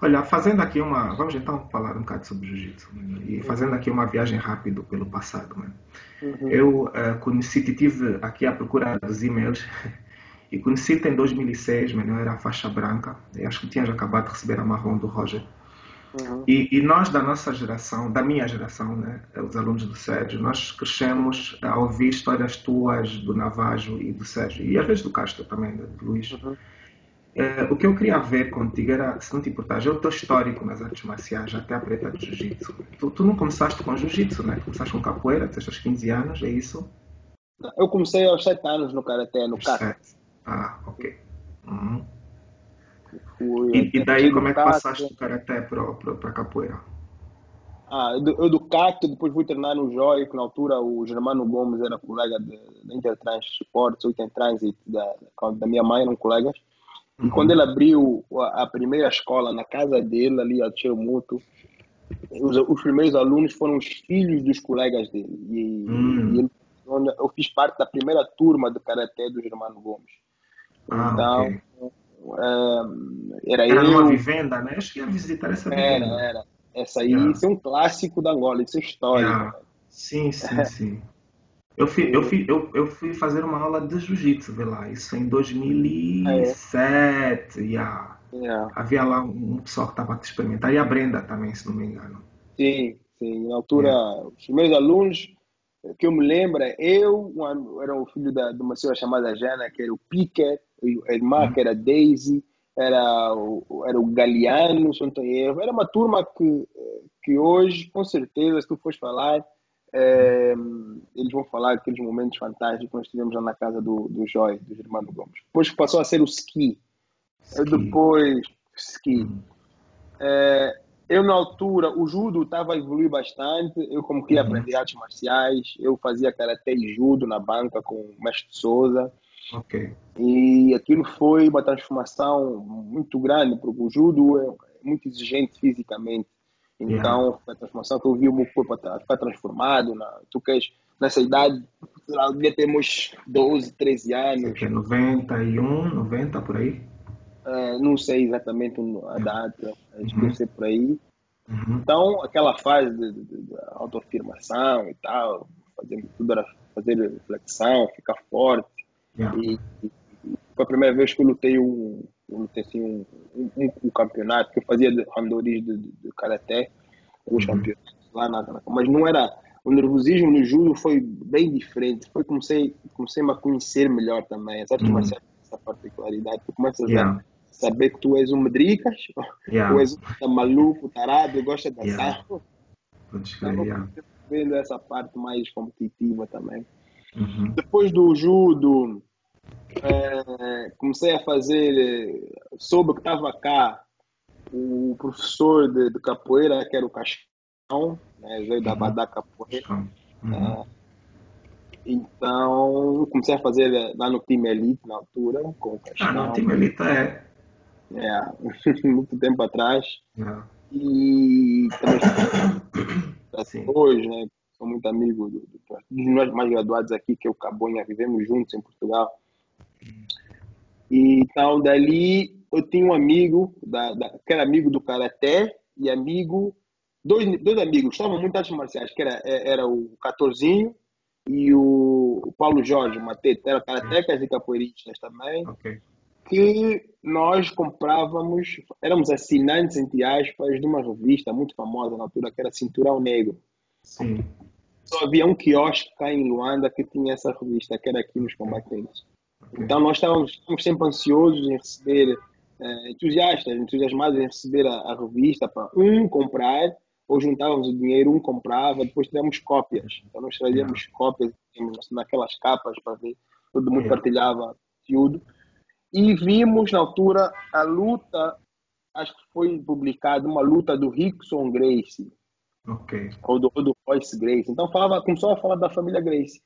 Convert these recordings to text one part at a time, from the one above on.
Olha, fazendo aqui uma. Vamos então falar um bocado sobre jiu-jitsu. Né? E fazendo aqui uma viagem rápida pelo passado. Né? Uhum. Eu uh, conheci, tive aqui a procura dos e-mails e conheci-te em 2006, mano, eu era a faixa branca. Eu acho que tinhas acabado de receber a marrom do Roger. Uhum. E, e, nós da nossa geração, da minha geração, né, os alunos do Sérgio, nós crescemos a ouvir histórias tuas do Navajo e do Sérgio, e às vezes do Castro também, do Luís. Uhum. É, o que eu queria ver contigo era, se não te importares, é o teu histórico nas artes marciais, até a preta de jiu-jitsu. Tu, tu, não começaste com jiu-jitsu, né? Começaste com capoeira, tens aos 15 anos, é isso? Eu comecei aos 7 anos no Karatê, no Kata. Ah, ok. Uhum. E, e, daí como é que passaste do Karatê para a capoeira? Ah, eu do, eu do CAC, depois fui treinar no Joy, que na altura o Germano Gomes era colega da Intertrans Sports, ou Intertransit, da, da minha mãe, eram colegas. E quando ele abriu a primeira escola na casa dele, ali a Tio Muto, os, os, primeiros alunos foram os filhos dos colegas dele. E, hum. e ele, eu fiz parte da primeira turma do Karatê do Germano Gomes. Ah, então, okay. é, era, era eu. numa vivenda, né? Acho que ia visitar essa vivenda. Era, era. Essa aí, yeah. isso é um clássico da Angola, isso é história. Yeah. Sim, sim, sim. Eu fui, eu, fui, eu, eu fui fazer uma aula de jiu-jitsu, lá, isso em 2007. Ah, é. yeah. Yeah. Havia lá um pessoal que estava a experimentar, e a Brenda também, se não me engano. Sim, sim. Na altura, yeah. os meus alunos, que eu me lembro, eu era o filho da, de uma senhora chamada Jana, que era o Picker, a irmã, uhum. que era Daisy, era o, era o Galeano, se não estou erro. Era uma turma que, que hoje, com certeza, se tu fores falar é, eles vão falar aqueles momentos fantásticos que nós tivemos lá na casa do, do Joy, do Germano Gomes. Depois passou a ser o ski. ski. Depois, ski. É, eu, na altura, o judo estava a evoluir bastante. Eu, como queria uhum. aprender artes marciais, eu fazia karatê e judo na banca com o mestre Souza. Okay. E aquilo foi uma transformação muito grande, porque o judo é muito exigente fisicamente. Então, yeah. foi a transformação que eu vi o meu corpo ficar transformado. Na, tu queres, nessa idade, lá, devia ter uns 12, 13 anos. Que é 91, 90 por aí? É, não sei exatamente a data, acho que ser por aí. Uhum. Então, aquela fase de, de, de, autoafirmação e tal, fazer tudo era fazer reflexão, ficar forte. Yeah. E, e, foi a primeira vez que eu lutei um, eu assim, um, um, um, campeonato que eu fazia de randori de, de, de karaté, alguns uhum. campeonatos lá na, mas não era o nervosismo no judo foi bem diferente. Foi comecei comecei a conhecer melhor também. As artes uhum. marciais essa particularidade. Tu começas yeah. a saber que tu és um medricas, yeah. tu és um maluco, tarado, gosta de dançar. Yeah. Então, vendo essa parte mais competitiva também. Uhum. Depois do judo, é, comecei a fazer, soube que estava cá o professor de, de, capoeira, que era o Cascão, né, veio da uhum. Badá Capoeira. Uhum. É, então, comecei a fazer lá no time Elite, na altura, com o Cascão. Ah, no time Elite é. É, muito tempo atrás. É. E também, assim, hoje, né, sou muito amigo do, do, dos nós mais graduados aqui, que é o Cabonha, vivemos juntos em Portugal. E, então, dali eu tinha um amigo, da, da, que era amigo do Karaté e amigo, dois, dois amigos, estavam muito artes marciais, que era, é, era o Catorzinho e o, o Paulo Jorge, Matete, era karatecas e capoeiristas também. Okay. Que nós comprávamos, éramos assinantes, entre aspas, de uma revista muito famosa na altura, que era Cinturão Negro. Sim. Só havia um quiosque cá em Luanda que tinha essa revista, que era aqui nos combatentes. Então nós estávamos, estávamos sempre ansiosos em receber, eh, entusiastas, entusiasmados em receber a, a, revista para um comprar, ou juntávamos o dinheiro, um comprava, depois tivemos cópias. Então nós trazíamos cópias naquelas capas para ver, todo mundo yeah. partilhava tudo. E vimos na altura a luta, acho que foi publicada uma luta do Rickson Grace. Okay. Ou do, ou do Royce Grace. Então falava, começou a falar da família Grace.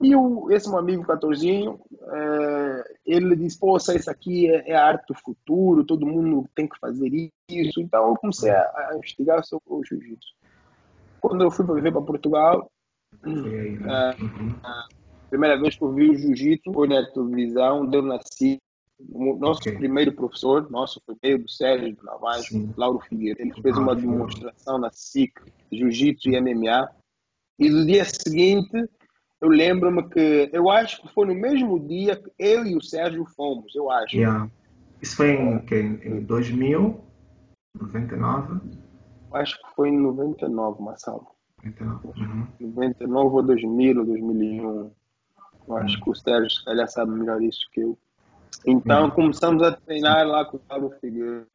E o, esse meu amigo Catorzinho, é, ele disse, poxa, isso aqui é, é, a arte do futuro, todo mundo tem que fazer isso. Então eu comecei a, a investigar sobre o jiu-jitsu. Quando eu fui para viver para Portugal, né? é, uhum. a primeira vez que eu vi o jiu-jitsu foi na televisão, eu nasci O nosso okay. primeiro professor, nosso primeiro do Sérgio do Navais, Lauro Figueiredo, ele fez uma demonstração na SIC, Jiu-Jitsu e MMA. E no dia seguinte, eu lembro-me que, eu acho que foi no mesmo dia que eu e o Sérgio fomos, eu acho. Yeah. Isso foi em, que, em 2000, 99? Acho que foi em 99, Marcelo. 99, uhum. 99 ou 2000 ou 2001. Eu acho uhum. que o Sérgio, se calhar, sabe melhor isso que eu. Então, uhum. começamos a treinar lá com o Pablo Figueiredo.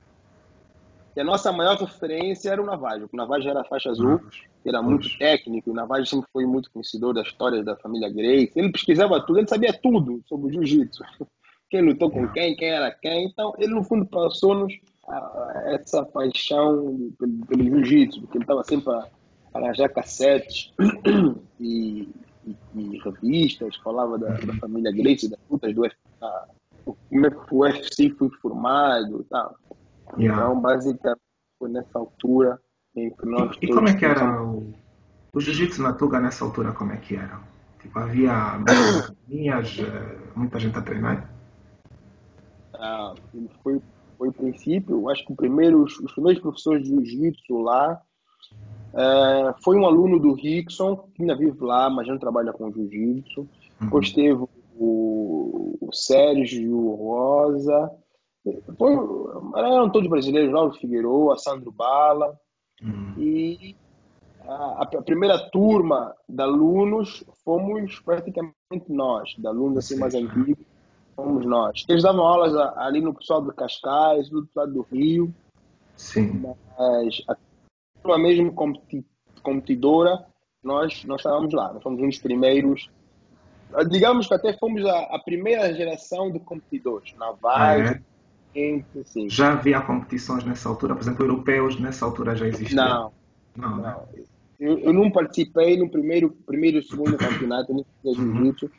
E a nossa maior referência era o Navajo. O Navajo era faixa azul, era muito técnico. O Navajo sempre foi muito conhecedor da história da família Grace. Ele pesquisava tudo, ele sabia tudo sobre o jiu-jitsu. Quem lutou com quem, quem era quem. Então, ele, no fundo, passou-nos essa paixão pelo, pelo jiu-jitsu, porque ele estava sempre a arranjar cassetes e, e, e, revistas, falava da, da família Grace, das lutas do UFC, como é que o UFC foi formado e tal. Yeah. Então, basicamente, foi nessa altura em que nós. E, e como é que era o, o jiu-jitsu na Tuga nessa altura? Como é que era? Tipo, havia academias, eh, muita gente a treinar? Ah, foi foi o princípio. Acho que o primeiro, os primeiros professores de jiu-jitsu lá é, foi um aluno do Rickson, que ainda vive lá, mas não trabalha com jiu-jitsu. Uhum. Depois teve o, o Sérgio Rosa. Foi, eram todos brasileiros, Lauro Figueiredo, Sandro Bala. Uhum. E a, a, primeira turma de alunos fomos praticamente nós, de alunos assim mais antigos fomos nós. Eles davam aulas ali no pessoal de Cascais, do outro lado do Rio. Sim. Mas a turma mesmo competidora, nós, nós estávamos lá. Nós fomos um dos primeiros. Digamos que até fomos a, a primeira geração de competidores. Navais, ah, é? Assim. Já havia competições nessa altura? Por exemplo, europeus nessa altura já existiam? Não. Não, né? não. Eu, eu, não participei no primeiro, primeiro e segundo campeonato de jiu-jitsu. Uhum.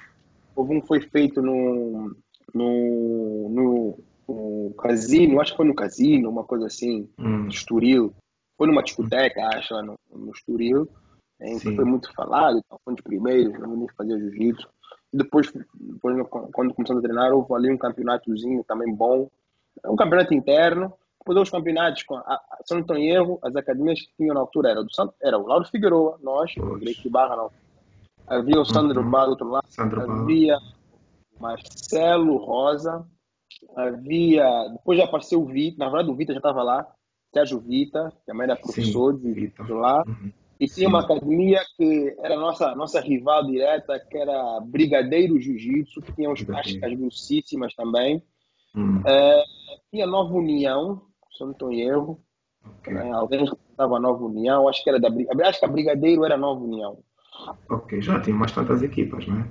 Houve um foi feito no, no, no, no, casino, acho que foi no casino, uma coisa assim, hum. Estoril. Foi numa discoteca, acho, lá no, no Estoril. Em que foi muito falado, então, foi um dos primeiros, não nem fazia jiu-jitsu. Depois, depois, quando começamos a treinar, houve ali um campeonatozinho também bom. Um campeonato interno. Depois os campeonatos, com a, se não estou em erro, as academias que tinham na altura era, do Santo, era o Lauro Figueroa, nós, o Greco Barra, não. Havia o Sandro uhum. Bar do outro lado. Sandro havia Marcelo Rosa, havia. Depois já apareceu o Vita, na verdade o Vita já estava lá, Sérgio Vita, que também era professor Sim, de, de lá. Uhum. E tinha Sim. uma academia que era nossa nossa rival direta, que era Brigadeiro Jiu-Jitsu, que tinha umas práticas grossíssimas também. Uhum. É, tinha Nova União, se eu não estou em erro. Okay. É, alguém estava Nova União, acho que era da acho que a Brigadeiro era Nova União. Ok, já tinha umas tantas equipas, não é?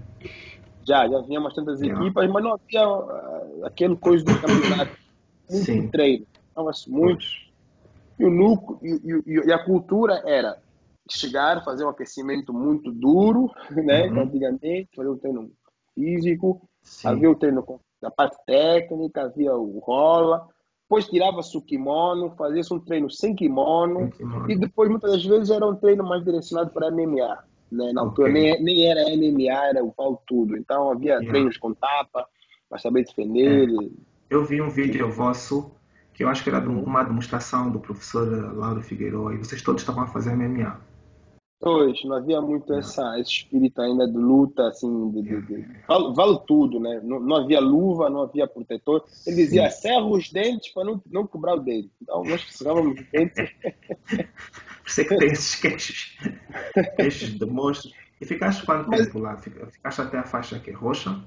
Já, já vinha bastantes yeah. equipas, mas não havia uh, aquele coisa do campeonato. Muito Sim. treino. Estava-se muito. E, o núcleo, e, e, e, a cultura era chegar, fazer um aquecimento muito duro, né? Uhum. Antigamente, fazer um treino físico, Sim. havia o treino com a parte técnica, havia o rola, depois tirava-se o kimono, fazia-se um treino sem kimono, kimono, e depois muitas das vezes era um treino mais direcionado para MMA. Né? Na altura nem, nem era MMA, era o pau tudo. Então havia yeah. treinos com tapa, para saber defender. É. Eu vi um vídeo vosso que eu acho que era de uma demonstração do professor Lauro Figueiredo e vocês todos estavam a fazer MMA. Pois, não havia muito essa, esse espírito ainda de luta, assim, de, de, de... Vale, vale, tudo, né? Não, não, havia luva, não havia protetor. Ele dizia, serra os dentes para não, não quebrar o dedo. Então, nós cerrávamos os dentes. É que tem esses queixos, queixos de monstros. E ficaste quanto Mas... tempo lá? Ficaste até a faixa aqui, roxa?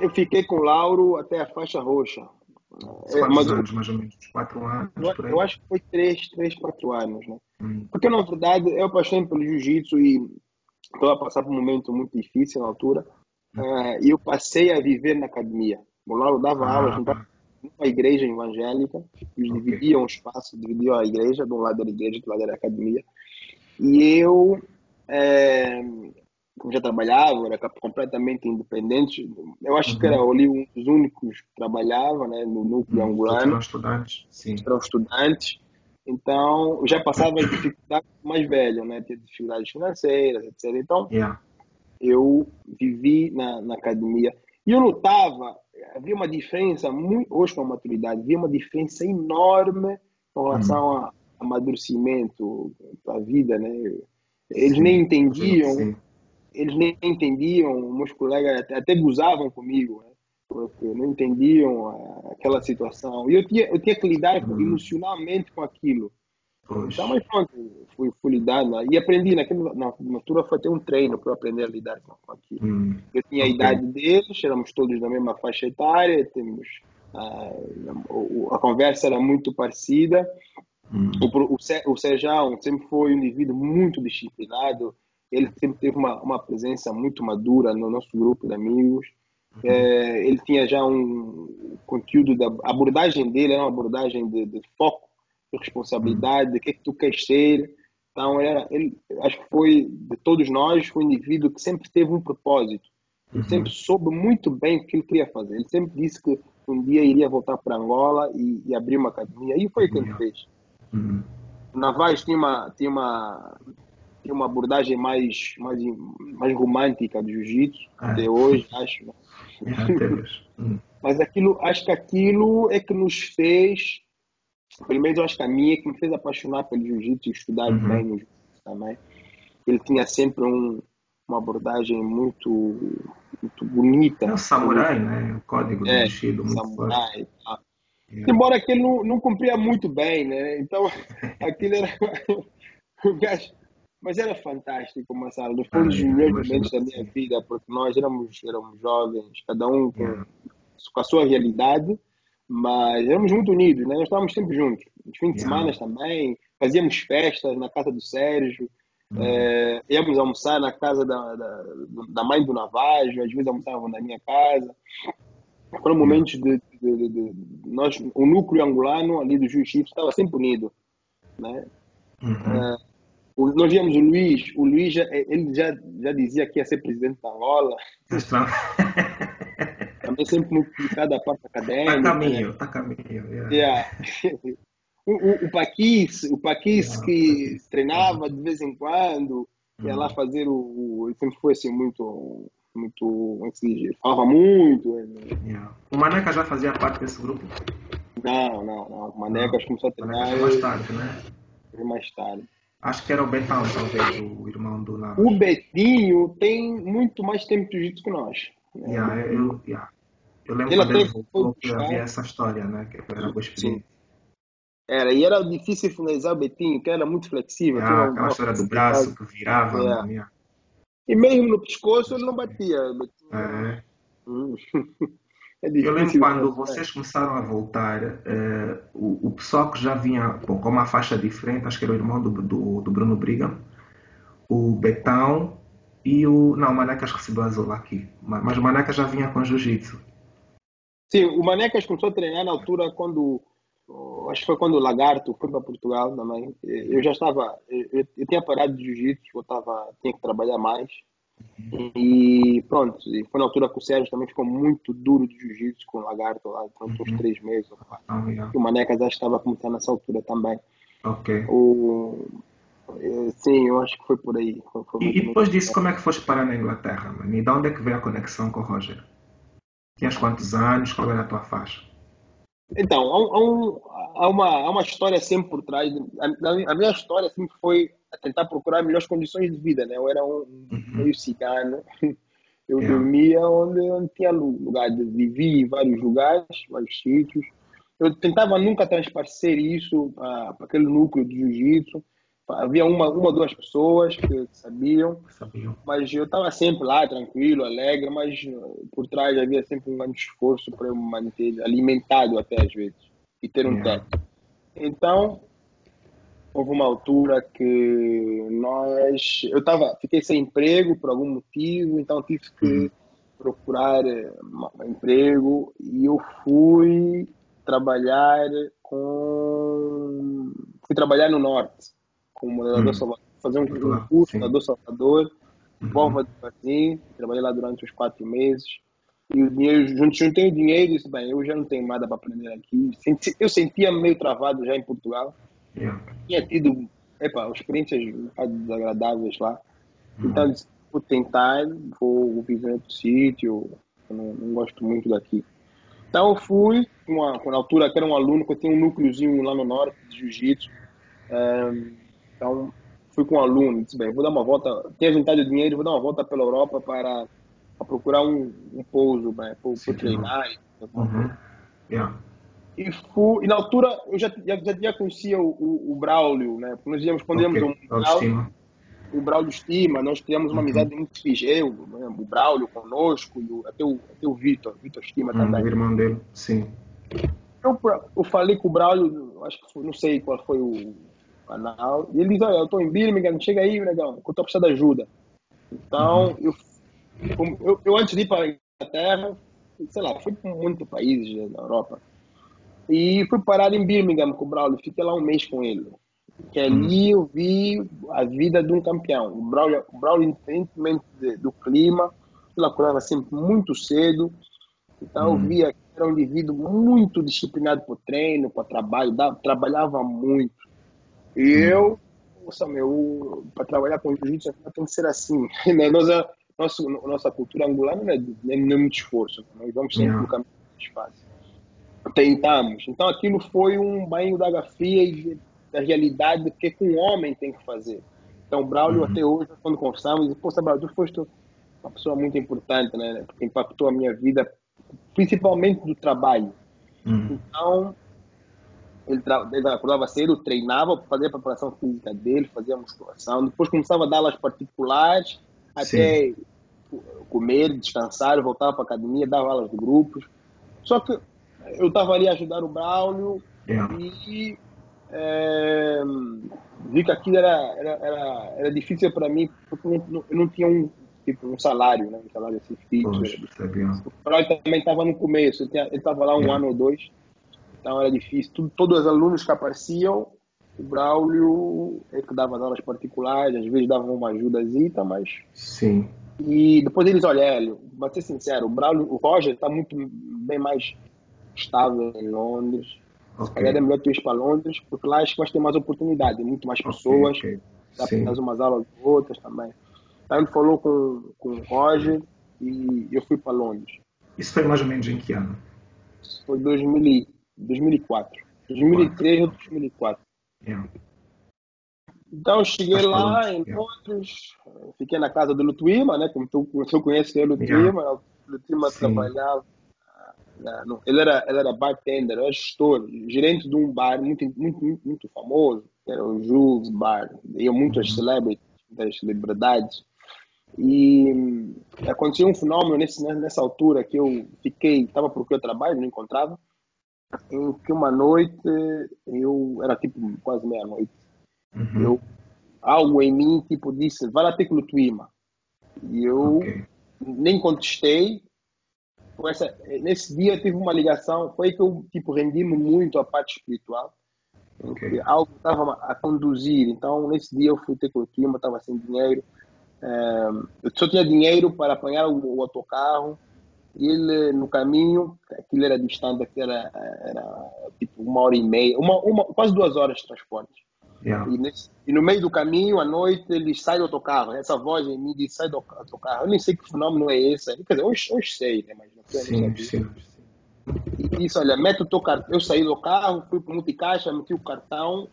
Eu fiquei com o Lauro até a faixa roxa. Quantos é, anos, mais ou menos? Quatro anos? Eu, eu acho que foi três, três, quatro anos, né? Hum. Porque, na verdade, eu apaixonei pelo jiu-jitsu e estou a passar por um momento muito difícil na altura. Hum. Uh, e eu passei a viver na academia. O Lauro dava ah, aulas então, numa igreja evangélica. Eles okay. dividiam o espaço, dividiam a igreja. De um lado era a igreja, do lado era a academia. E eu... É, como já trabalhava, era completamente independente. Eu acho uhum. que era uhum. ali um dos únicos que trabalhava né, no núcleo uhum. angolano. Eram estudantes, sim. Eram estudantes. Então, já passava as dificuldades mais velho, né? Tinha dificuldades financeiras, etc. Então, yeah. eu vivi na, na academia. E eu notava, havia uma diferença, muito, hoje com a maturidade, havia uma diferença enorme com relação hum. ao amadurecimento da vida, né? Eles sim, nem entendiam, sim. eles nem entendiam, meus colegas até, até gozavam comigo, né? Porque não entendiam aquela situação. E eu tinha, eu tinha que lidar hum. emocionalmente com aquilo. Pois. Então, mas pronto, fui, fui lidar né? e aprendi. Naquele, na, altura foi até um treino para aprender a lidar com, aquilo. Hum. Eu tinha okay. a idade deles, éramos todos da mesma faixa etária, temos, uh, a, conversa era muito parecida. Hum. O, o, o Sejão sempre foi um indivíduo muito disciplinado, ele sempre teve uma, uma presença muito madura no nosso grupo de amigos. É, ele tinha já um conteúdo da abordagem dele era uma abordagem de, de foco responsabilidade, de que é que tu queres ser. Então, era, ele, acho que foi, de todos nós, foi um indivíduo que sempre teve um propósito. Ele uhum. sempre soube muito bem o que ele queria fazer. Ele sempre disse que um dia iria voltar para Angola e, e, abrir uma academia. E foi o que ele fez. Uhum. Navais tinha uma, tinha uma, tinha uma abordagem mais, mais, mais romântica do jiu-jitsu, ah, até hoje, acho. Uhum. Mas aquilo, acho que aquilo é que nos fez pelo menos eu acho que a minha que me fez apaixonar pelo jiu-jitsu e estudar uhum. bem no jiu-jitsu também. Ele tinha sempre um, uma abordagem muito, muito bonita. É o samurai, né? O código é, do Bushido, muito samurai, tá. é. Embora aquele não, não cumpria muito bem, né? Então, aquilo era... Mas era fantástico, Marcelo. Foi um dos melhores momentos da minha vida, porque nós éramos, éramos jovens, cada um com, yeah. com a sua realidade, mas éramos muito unidos, né? Nós estávamos sempre juntos. Nos fins de semana também, fazíamos festas na casa do Sérgio, é, íamos almoçar na casa da, da, da, mãe do Navajo, às vezes almoçávamos na minha casa. Foram momentos de, de, de, de, nós, o núcleo angolano ali do Jiu-Jitsu estava sempre unido, né? Uhum. É, o, nós víamos o Luiz, o Luiz já, ele já, já dizia que ia ser presidente da Angola. também sempre muito ligado à parte acadêmica. Está caminho, está caminho. Yeah. Yeah. o, o, o Paquis, o Paquis yeah. que treinava de vez em quando, ia lá uhum. fazer o. Ele sempre foi assim muito. Muito. É? Falava muito. O Maneca já fazia parte desse grupo? Não, não, não. O Maneca que começou a treinar. Maneca mais tarde, né? Mais tarde. Acho que era o Betão, talvez, o irmão do Navas. O Betinho tem muito mais tempo de jiu-jitsu que nós. Yeah, eu, yeah. eu lembro ele quando ele voltou que havia essa história, né? Que era boa experiência. Era, e era difícil finalizar o Betinho, que era muito flexível. Ah, aquela história do braço que virava. É. Né? E mesmo no pescoço ele não batia. É. Hum. é eu lembro quando vocês começaram a voltar, uh, o, o pessoal que já vinha bom, com uma faixa diferente, acho que era o irmão do, do, do Bruno Brigham, o Betão e o. Não, o Manecas recebeu azul aqui. Mas o Manecas já vinha com jiu-jitsu. Sim, o Manecas começou a treinar na altura quando. Acho que foi quando o Lagarto foi para Portugal também. Eu já estava. Eu, eu tinha parado de jiu-jitsu, eu tava, tinha que trabalhar mais. E pronto, e foi na altura que o Sérgio também ficou muito duro de jiu-jitsu com o Lagarto lá, durante uns uhum. três meses. Ah, yeah. E o Manecas já estava a começar nessa altura também. Ok. O, é, sim, eu acho que foi por aí. Foi, foi e, depois disso, como é que foste parar na Inglaterra, mano? E de onde é que veio a conexão com o Roger? Tinhas quantos anos? Qual era a tua faixa? Então, há, um, há, uma, há uma história sempre por trás. A, a minha história sempre foi tentar procurar melhores condições de vida, né? Eu era um uhum. meio cigano. Eu yeah. dormia onde, onde tinha lugar. Vivi em vários lugares, vários sítios. Eu tentava nunca transparecer isso para aquele núcleo de jiu-jitsu Havia uma, uma duas pessoas que sabiam, sabiam. mas eu estava sempre lá, tranquilo, alegre, mas por trás havia sempre um grande esforço para eu me manter alimentado até às vezes e ter um yeah. teto. Então, houve uma altura que nós eu estava fiquei sem emprego por algum motivo então tive que uhum. procurar eh, um emprego e eu fui trabalhar com fui trabalhar no norte como morador hum. Salvador, fazer um, um curso sim. morador Salvador, uhum. Volva de trabalhei lá durante uns quatro meses. E o dinheiro, juntei o dinheiro e disse, bem, eu já não tenho nada para aprender aqui. Eu sentia meio travado já em Portugal. Yeah. Tinha tido, epa, experiências um bocado desagradáveis lá. Uhum. Então vou tentar, vou viver em outro sítio, não, não gosto muito daqui. Então eu fui, uma, na altura que era um aluno, que eu tinha um núcleozinho lá no norte de jiu-jitsu. Um, então fui com um aluno, disse bem, vou dar uma volta, tinha juntado dinheiro, vou dar uma volta pela Europa para, para procurar um, um pouso para, para treinar. Uhum. Yeah. E, fui, e na altura eu já, já, já conhecia o, o, o Braulio, né? Porque nós íamos, quando íamos okay. um Braulio, o Braulio estima, nós criamos uma uhum. amizade muito figeu, né? o Braulio conosco, e o, até o, até o Vitor, Vitor estima uhum, também. O irmão dele, sim. Eu, eu falei com o Braulio, acho que foi, não sei qual foi o canal, e ele disse, olha, eu estou em Birmingham, chega aí, negão, que eu estou precisando de ajuda. Então, uhum. eu, eu, eu, antes de ir para a Inglaterra, sei lá, fui para muitos países da Europa, e fui parar em Birmingham com o Braulio, fiquei lá um mês com ele. Que ali eu vi a vida de um campeão. O Braulio, o Braulio independentemente do clima, ele acordava sempre muito cedo. Então eu via que era um indivíduo muito disciplinado para o treino, para o trabalho, dava, trabalhava muito. E eu, nossa, meu, para trabalhar com jiu-jitsu tem que ser assim. Né? Nossa, nossa, nossa cultura angolana não é, não é muito esforço. Nós vamos sempre no caminho mais fácil. Tentamos. Então aquilo foi um banho da água fria e da realidade do que, um homem tem que fazer. Então o Braulio uhum. até hoje, quando conversamos, diz, poxa Braulio, tu foste uma pessoa muito importante, né? Porque impactou a minha vida, principalmente do trabalho. Uhum. Então, ele, ele acordava cedo, treinava, fazia a preparação física dele, fazia a musculação, depois começava a dar aulas particulares, até Sim. comer, descansar, voltava para a academia, dava aulas de grupos. Só que eu estava ali a ajudar o Braulio yeah. e é, vi que aquilo era, era, era, era difícil para mim porque eu não, eu não tinha um, tipo, um salário, né? um salário assim fixo. O Braulio também estava no começo, ele estava lá um yeah. ano ou dois, então era difícil. Tudo, todos os alunos que apareciam, o Braulio é que dava as aulas particulares, às vezes dava uma ajudazita, mas... Sim. E depois eles, olha, Hélio, vou ser sincero, o Braulio, o Roger está muito bem mais estável em Londres. Okay. Calhar é melhor tu ir para Londres, porque lá acho que vai ter mais oportunidade, muito mais pessoas. Okay, okay. Dá para fazer umas aulas outras também. Então ele falou com, com o Roger e eu fui para Londres. Isso foi mais ou menos em que ano? Isso foi 2000, 2004. 2003 ou 2004. Yeah. Então eu cheguei lá em Londres, yeah. fiquei na casa do Lutuima, né? Como tu, tu conhece o Lutuima, yeah. o Lutuima trabalhava não, ele, era, ele era bartender, era gestor, gerente de um bar muito, muito, muito, muito famoso, que era o Jules Bar. Iam muitas uhum. celebrities, muitas celebridades. E aconteceu um fenômeno nesse, nessa altura que eu fiquei, estava procurando trabalho, não encontrava, em que uma noite, eu era tipo quase meia-noite, uhum. eu algo em mim tipo disse, vai lá ter que Tuíma. E eu okay. nem contestei, essa, nesse dia tive uma ligação, foi que eu tipo rendi-me muito à parte espiritual. Okay. Algo estava a conduzir, então nesse dia eu fui ter com o clima, estava sem dinheiro. É, eu só tinha dinheiro para apanhar o, o autocarro. E ele no caminho, aquilo era distante, aquilo era, era tipo uma hora e meia, uma, uma, quase duas horas de transporte. Yeah. E, nesse, e, no meio do caminho, à noite, ele sai do autocarro. Essa voz em mim diz: sai do autocarro. Eu nem sei que fenômeno é esse. Quer dizer, hoje, hoje sei, né? Mas não sei. Sim, sim, E disse: olha, mete o teu cartão. Eu saí do carro, fui para o multicaixa, meti o cartão.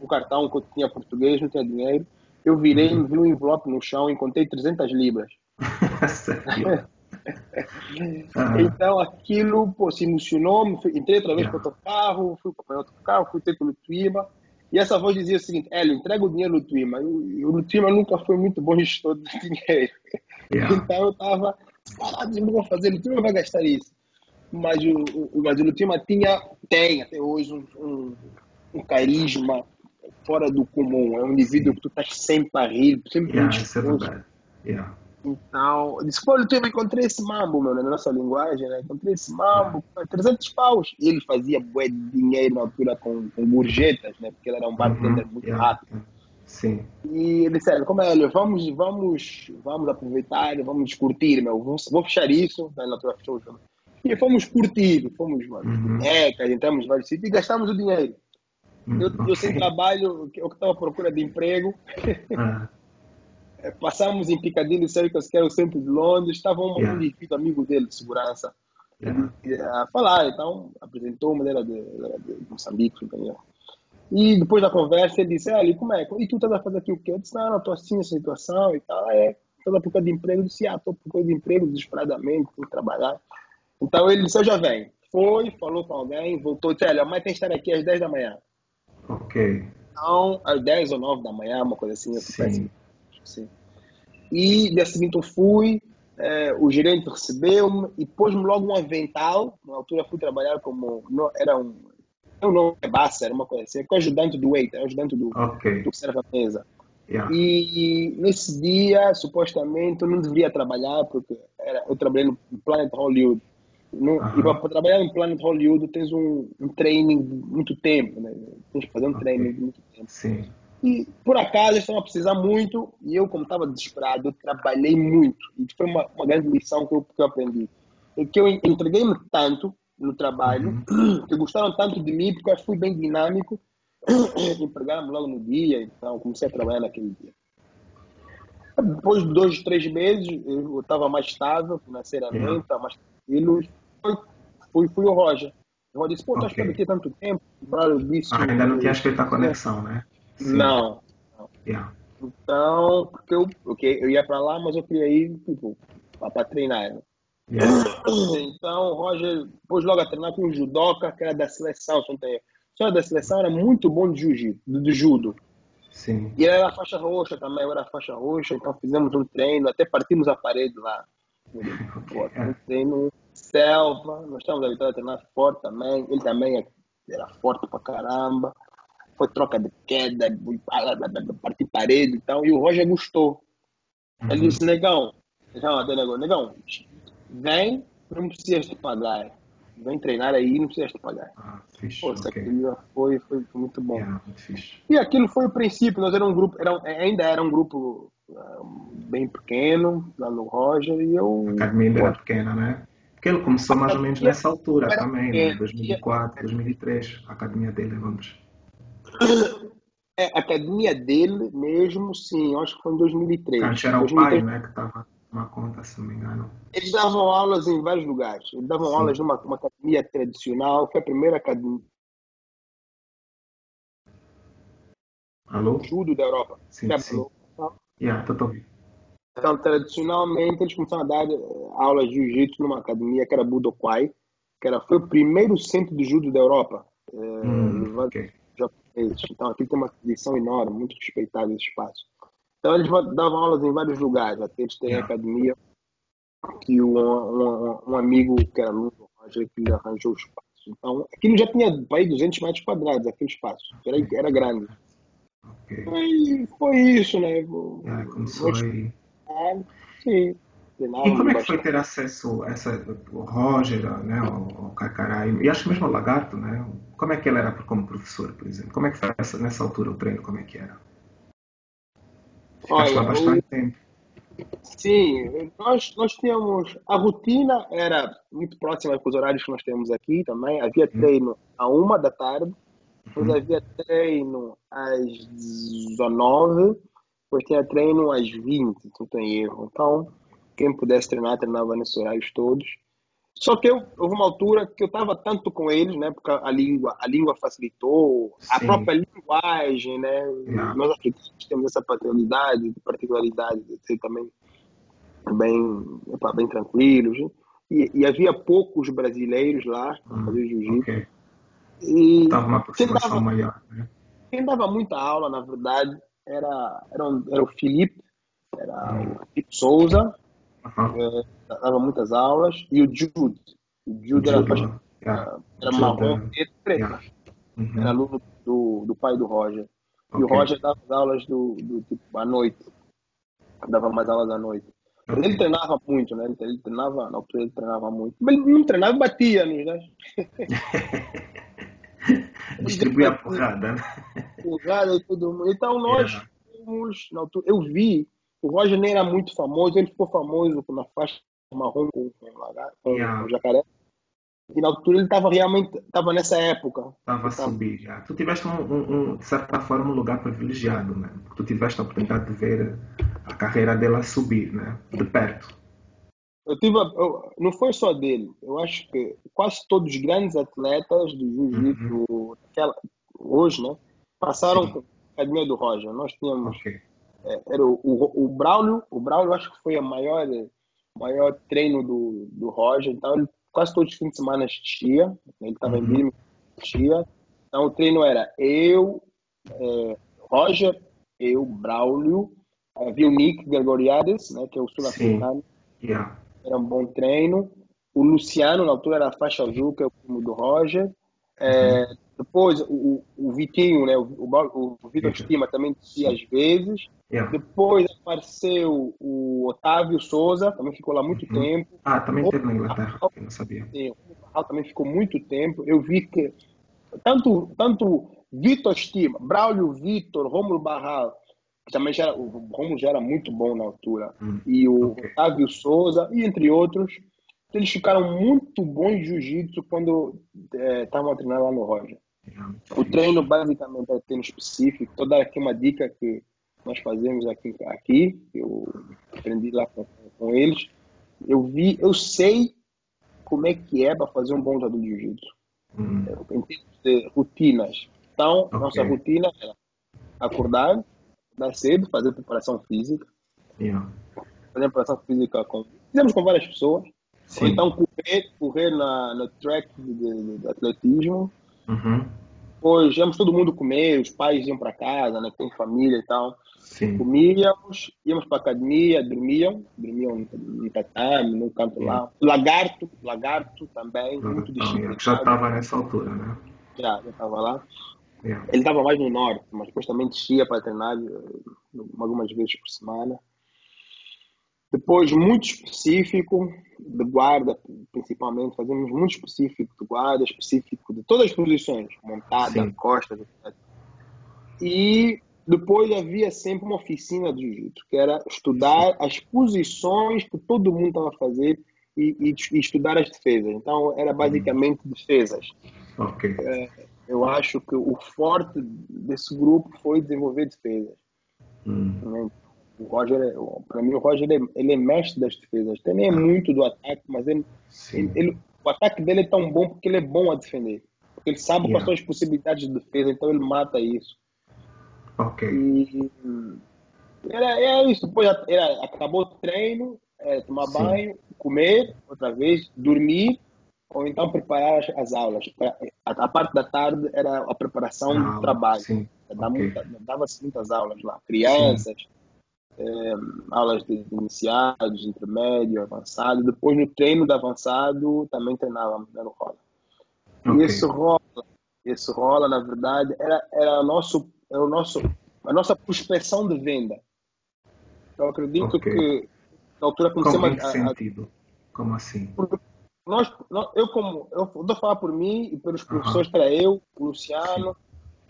O cartão que eu tinha português, não tinha dinheiro. Eu virei, uhum. vi um envelope no chão, encontrei 300 libras. então aquilo pô, se emocionou, entrei outra vez yeah. para o carro, fui para outro carro, fui ter com o Tuíba, e essa voz dizia o seguinte: Hélio, entrega o dinheiro no Twima. E o Lutima nunca foi muito bom gestor de dinheiro. Yeah. Então eu estava, parado, não vou fazer, o Lutima vai gastar isso. Mas o, o, mas o Lutima tinha, tem até hoje um, um, um, carisma fora do comum. É um indivíduo que tu estás sempre a rir, sempre yeah, isso é verdade. Yeah. Então, eu disse, pô, eu encontrei esse mambo, meu, na nossa linguagem, né? Encontrei esse mambo, 300 paus. E ele fazia bué de dinheiro na altura com, com gorjetas, né? Porque ele era um bartender uhum, muito yeah. rápido. Sim. E ele disse, como é, vamos, vamos, vamos aproveitar, vamos curtir, meu. Vou, vou fechar isso. Na altura fechou o E fomos curtir, fomos, mano, uhum. bonecas, entramos em vários sítios e gastamos o dinheiro. Uhum, eu, okay. eu sem trabalho, eu que estava à procura de emprego. Uhum. É, passamos em Piccadilly Circus, que era o centro de Londres, estava um yeah. indivíduo amigo dele de segurança. yeah. a falar. Então, apresentou-me, era de, era de Moçambique, E depois da conversa, ele disse: Ali, como é? E tu estás a fazer aqui o quê? Eu disse: Não, não, estou assim nessa situação e tal. É, estou à procura de emprego. Eu disse: Ah, estou à procura de emprego desesperadamente, tenho que trabalhar. Então ele disse: Eu já venho. Foi, falou com alguém, voltou disse: Olha, mas tem que estar aqui às 10 da manhã. Ok. Então, às 10 ou 9 da manhã, uma coisa assim. Sim. Sim. E dia seguinte eu fui, é, o gerente recebeu-me e pôs-me logo um avental. Na altura fui trabalhar como. Não, era um. Não, não é bassa, era uma coisa assim. É ajudante do waiter, ajudante do, okay. do que serve a mesa. Yeah. E nesse dia, supostamente, eu não deveria trabalhar, porque era, eu trabalhei no Planet Hollywood. E para trabalhar no Planet Hollywood, tens um, um training de muito tempo, né? Tens que fazer um okay. training de muito tempo. Sim. E por acaso estão a precisar muito, e eu, como estava desesperado, trabalhei muito. E foi uma, uma grande lição que eu, que eu aprendi. É que eu entreguei-me tanto no trabalho, uhum. que gostaram tanto de mim, porque eu fui bem dinâmico, empregaram-me logo no dia, então comecei a trabalhar naquele dia. Depois de dois, três meses, eu estava mais estável financeiramente, estava mais tranquilo, fui, fui, fui o Roger. O Roger disse, pô, tu okay. aqui tanto tempo? Eu disse, ah, ainda não tinha feito a conexão, né? Sim. Não. Yeah. Então, porque eu, okay, eu ia para lá, mas eu queria ir tipo, para treinar. Yeah. Então, o Roger pôs logo a treinar com o judoca, que era da seleção, se não tem só da seleção era muito bom de jiu-jitsu, de judo. Sim. E ele era faixa roxa também, eu era faixa roxa, então fizemos um treino, até partimos a parede lá. Okay. Um treino selva, nós estávamos habituados a treinar forte também, ele também era forte pra caramba foi troca de queda, partir parede e tal, e o Roger gostou. Ele uhum. disse, negão, negão, negão, negão, vem, não precisas te pagar. Vem treinar aí, não precisas te pagar. Ah, fixe, Pô, okay. foi, foi, foi, muito bom. Yeah, muito e aquilo foi o princípio, nós era um grupo, era, ainda era um grupo uh, bem pequeno, lá no Roger, e eu... A academia ainda era pequena, né? Porque ele começou mais ou menos nessa altura também, né? 2004, 2003, a academia dele em Londres. É, a academia dele mesmo, sim, acho que foi em 2003. Antes era 2003. o pai, né, que estava na conta, se não me engano. Eles davam aulas em vários lugares. Eles davam sim. aulas numa uma academia tradicional, foi a primeira academia. Alô? Judo da Europa. Sim, é sim. Yeah, tô, tô então, tradicionalmente, eles começaram a dar eh, aulas de jiu-jitsu numa academia que era Budokwai, que era, foi o primeiro centro de judo da Europa. Eh, hum, okay japoneses. Então aqui tem uma tradição enorme, muito respeitada esse espaço. Então eles davam aulas em vários lugares, até eles têm academia que um, um, um, amigo que era aluno Roger que arranjou o espaço. Então aquilo já tinha aí 200 metros quadrados, aquele espaço, era, era grande. Okay. E foi isso, né? Ah, começou aí. Sim. E como é que foi ter acesso a essa, o Roger, né, o, o Cacarai, e acho que mesmo o Lagarto, né? Como é que ele era como professor, por exemplo? Como é que foi essa, nessa altura o treino, como é que era? Ficaste lá bastante o... tempo. Sim, nós, nós tínhamos, a rotina era muito próxima com os horários que nós temos aqui também, havia uhum. treino hum. a uma da tarde, depois uhum. havia treino às 19, depois tinha treino às 20, se não tem erro. Então, quem pudesse treinar, treinava nesses horários todos. Só que eu, houve uma altura que eu estava tanto com eles, né? Porque a língua, a língua facilitou, Sim. a própria linguagem, né? Não. Nós africanos temos essa paternidade, particularidade de ser também bem, bem tranquilos. E, e, havia poucos brasileiros lá hum, fazer jiu-jitsu. Okay. E Estava uma aproximação dava, maior, né? Quem dava muita aula, na verdade, era, era, um, era o Felipe, era hum. o Felipe Souza, Uhum. dava muitas aulas. E o Jude. O Jude era, faixa, yeah. era marrom e preto. Yeah. Uhum. Era aluno do, do pai do Roger. Okay. E o Roger dava as aulas do, do tipo à noite. Dava mais aulas à noite. Okay. Ele treinava muito, né? Ele, ele treinava, na altura ele treinava muito. Mas ele não treinava, batia-nos, né? Distribuía a porrada, né? Porrada e tudo. Então nós, yeah. na altura, eu vi o Roger nem era muito famoso, ele ficou famoso na faixa marrom com, com, yeah. com jacaré. E na altura ele estava realmente, estava nessa época. Estava a subir já. Tu tiveste, um, um, um, de certa forma, um lugar privilegiado, né? Porque tu tiveste a oportunidade de ver a carreira dela subir, né? De perto. eu tive, eu, não foi só dele. Eu acho que quase todos os grandes atletas do jiu-jitsu uhum. hoje, né, passaram com a academia do Roger. Nós tínhamos okay. É, era o, o, o Braulio, o Braulio acho que foi a maior maior treino do, do Roger. Então ele quase todos os fins de semana assistia. Ele estava uhum. em Birmingham, assistia. Então o treino era eu, é, Roger, eu, Braulio, havia o Nick Gregoriades, né, que é o sul-africano. Yeah era um bom treino. O Luciano, na altura, era a faixa azul, que é o primo do Roger. É, depois, o, o Vitinho, né, o, o, o Vitor Estima também descia às vezes. Yeah. Depois apareceu o Otávio Souza, também ficou lá muito uhum. tempo. Ah, também teve na Inglaterra, eu não sabia. Sim, o também ficou muito tempo. Eu vi que tanto, tanto Vitor Estima, Braulio Vitor, Romulo Barral, que também já era, o Romulo já era muito bom na altura, hum, e o okay. Otávio Souza, e entre outros, eles ficaram muito bons em jiu-jitsu quando estavam é, treinando lá no Roger. O treino basicamente é treino específico, estou dar aqui uma dica que nós fazemos aqui, aqui eu aprendi lá com, com eles. Eu vi, eu sei como é que é para fazer um bom jogador de jiu-jitsu. Hum. Em termos de rotinas. Então, okay. nossa rotina é acordar, mais cedo, fazer preparação física. Yeah. Fazer preparação física com. Fizemos com várias pessoas. Sim. Então, correr, correr na, no track de, de, de atletismo. Uhum. Depois, íamos todo mundo comer, os pais iam para casa, né? Tem família e tal. Sim. Comíamos, íamos para academia, dormiam, dormiam no tatame, no canto lá. Lagarto, lagarto também, muito disciplinado. Já estava nessa altura, né? Já, já estava lá. Yeah. Ele estava mais no norte, mas depois também descia para treinar eh, algumas vezes por semana. Depois, muito específico de guarda, principalmente, fazemos muito específico de guarda, específico de todas as posições, montada, Sim. costas, etc. E depois havia sempre uma oficina de jiu-jitsu, que era estudar as posições que todo mundo estava a fazer e, e, e, estudar as defesas. Então, era basicamente defesas. Ok. É, eu acho que o forte desse grupo foi desenvolver defesas. Hum. O Roger, é, para mim, o Roger ele, ele é mestre das defesas. Também é ah. muito do ataque, mas ele, ele, ele, o ataque dele é tão bom porque ele é bom a defender. Porque ele sabe yeah. quais são as possibilidades de defesa, então ele mata isso. Ok. E, era, era isso. Depois era, acabou o treino, é, tomar Sim. banho, comer outra vez, dormir ou então preparar as, as aulas. A, a, parte da tarde era a preparação ah, do trabalho. Sim. Okay. Dava-se muitas aulas lá. Crianças, é, aulas de iniciados, intermédio, avançado. Depois no treino de avançado também treinávamos né, no rola. Okay. E esse rola, esse rola, na verdade, era, era, nosso, era o nosso, a nossa prospecção de venda. Eu acredito okay. que na altura Como a, a, sentido? Como assim? Porque, nós, eu como eu vou falar por mim e pelos professores para eu, o Luciano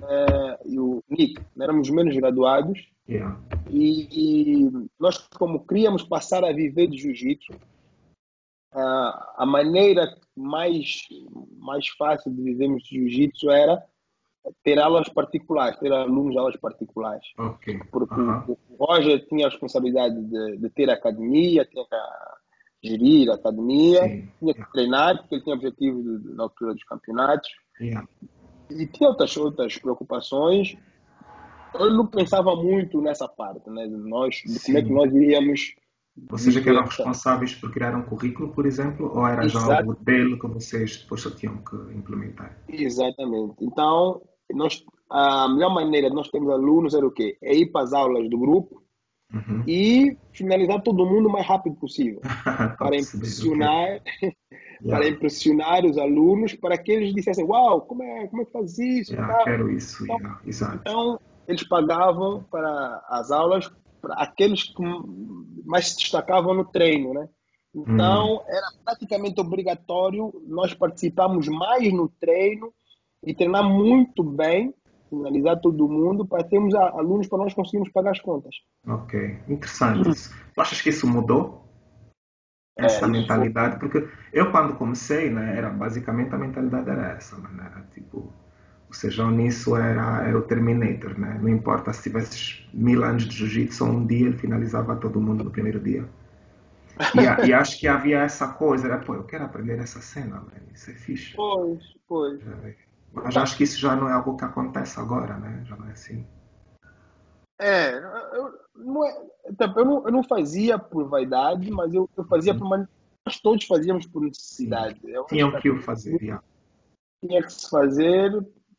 é, e o Nick, éramos menos graduados yeah. e, e, nós como queríamos passar a viver de jiu-jitsu, a, a maneira mais mais fácil de vivermos de jiu-jitsu era ter aulas particulares, ter alunos de aulas particulares. Okay. Porque o Roger tinha a responsabilidade de, de ter academia, tinha a gerir a academia, Sim. tinha que treinar, porque ele tinha objetivos na altura dos campeonatos. Yeah. E tinha outras, outras preocupações. Eu não pensava muito nessa parte, né? De nós, de como é que nós iríamos. Seja, que eram responsáveis por criar um currículo, por exemplo, ou era Exato. já algo dele que vocês depois só tinham que implementar? Exatamente. Então, nós, a melhor maneira de nós termos alunos era o quê? É ir para as aulas do grupo, Uhum. e finalizar todo mundo o mais rápido possível para impressionar para impressionar os alunos para que eles dissessem uau como é como é que faz isso yeah, quero isso então, yeah, então eles pagavam para as aulas para aqueles que mais se destacavam no treino né então uhum. era praticamente obrigatório nós participarmos mais no treino e treinar muito bem finalizar todo mundo para termos alunos para nós conseguirmos pagar as contas. Ok, interessante isso. Tu achas que isso mudou? Essa é, mentalidade? Porque eu quando comecei, né, era basicamente a mentalidade era essa, né? Era tipo, o Sejão nisso era, era o Terminator, né? Não importa se tivesses mil anos de jiu-jitsu, um dia ele finalizava todo mundo no primeiro dia. E, e, acho que havia essa coisa, era, pô, eu quero aprender essa cena, isso é fixe. Pois, pois. Mas acho que isso já não é algo que acontece agora, né? Já não é assim. É, eu não, é, então, eu não, eu não fazia por vaidade, mas eu, eu fazia uhum. por uma, nós todos fazíamos por necessidade. Tinha o que eu fazer. Tinha que se fazer,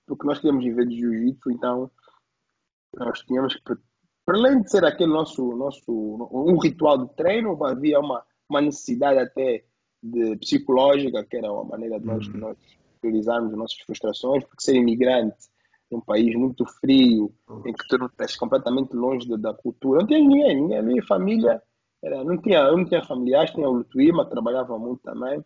porque nós queríamos viver de jiu-jitsu, então nós tínhamos que, para além de ser aquele nosso, nosso um ritual de treino, havia uma, uma necessidade até de psicológica, que era uma maneira de nós, uhum. nós priorizarmos as nossas frustrações, porque ser imigrante num país muito frio, em que tu estás completamente longe da, da, cultura. Não tinha ninguém, ninguém, a minha família, era, não tinha, eu não tinha familiares, tinha o Lutuíma, trabalhava muito também,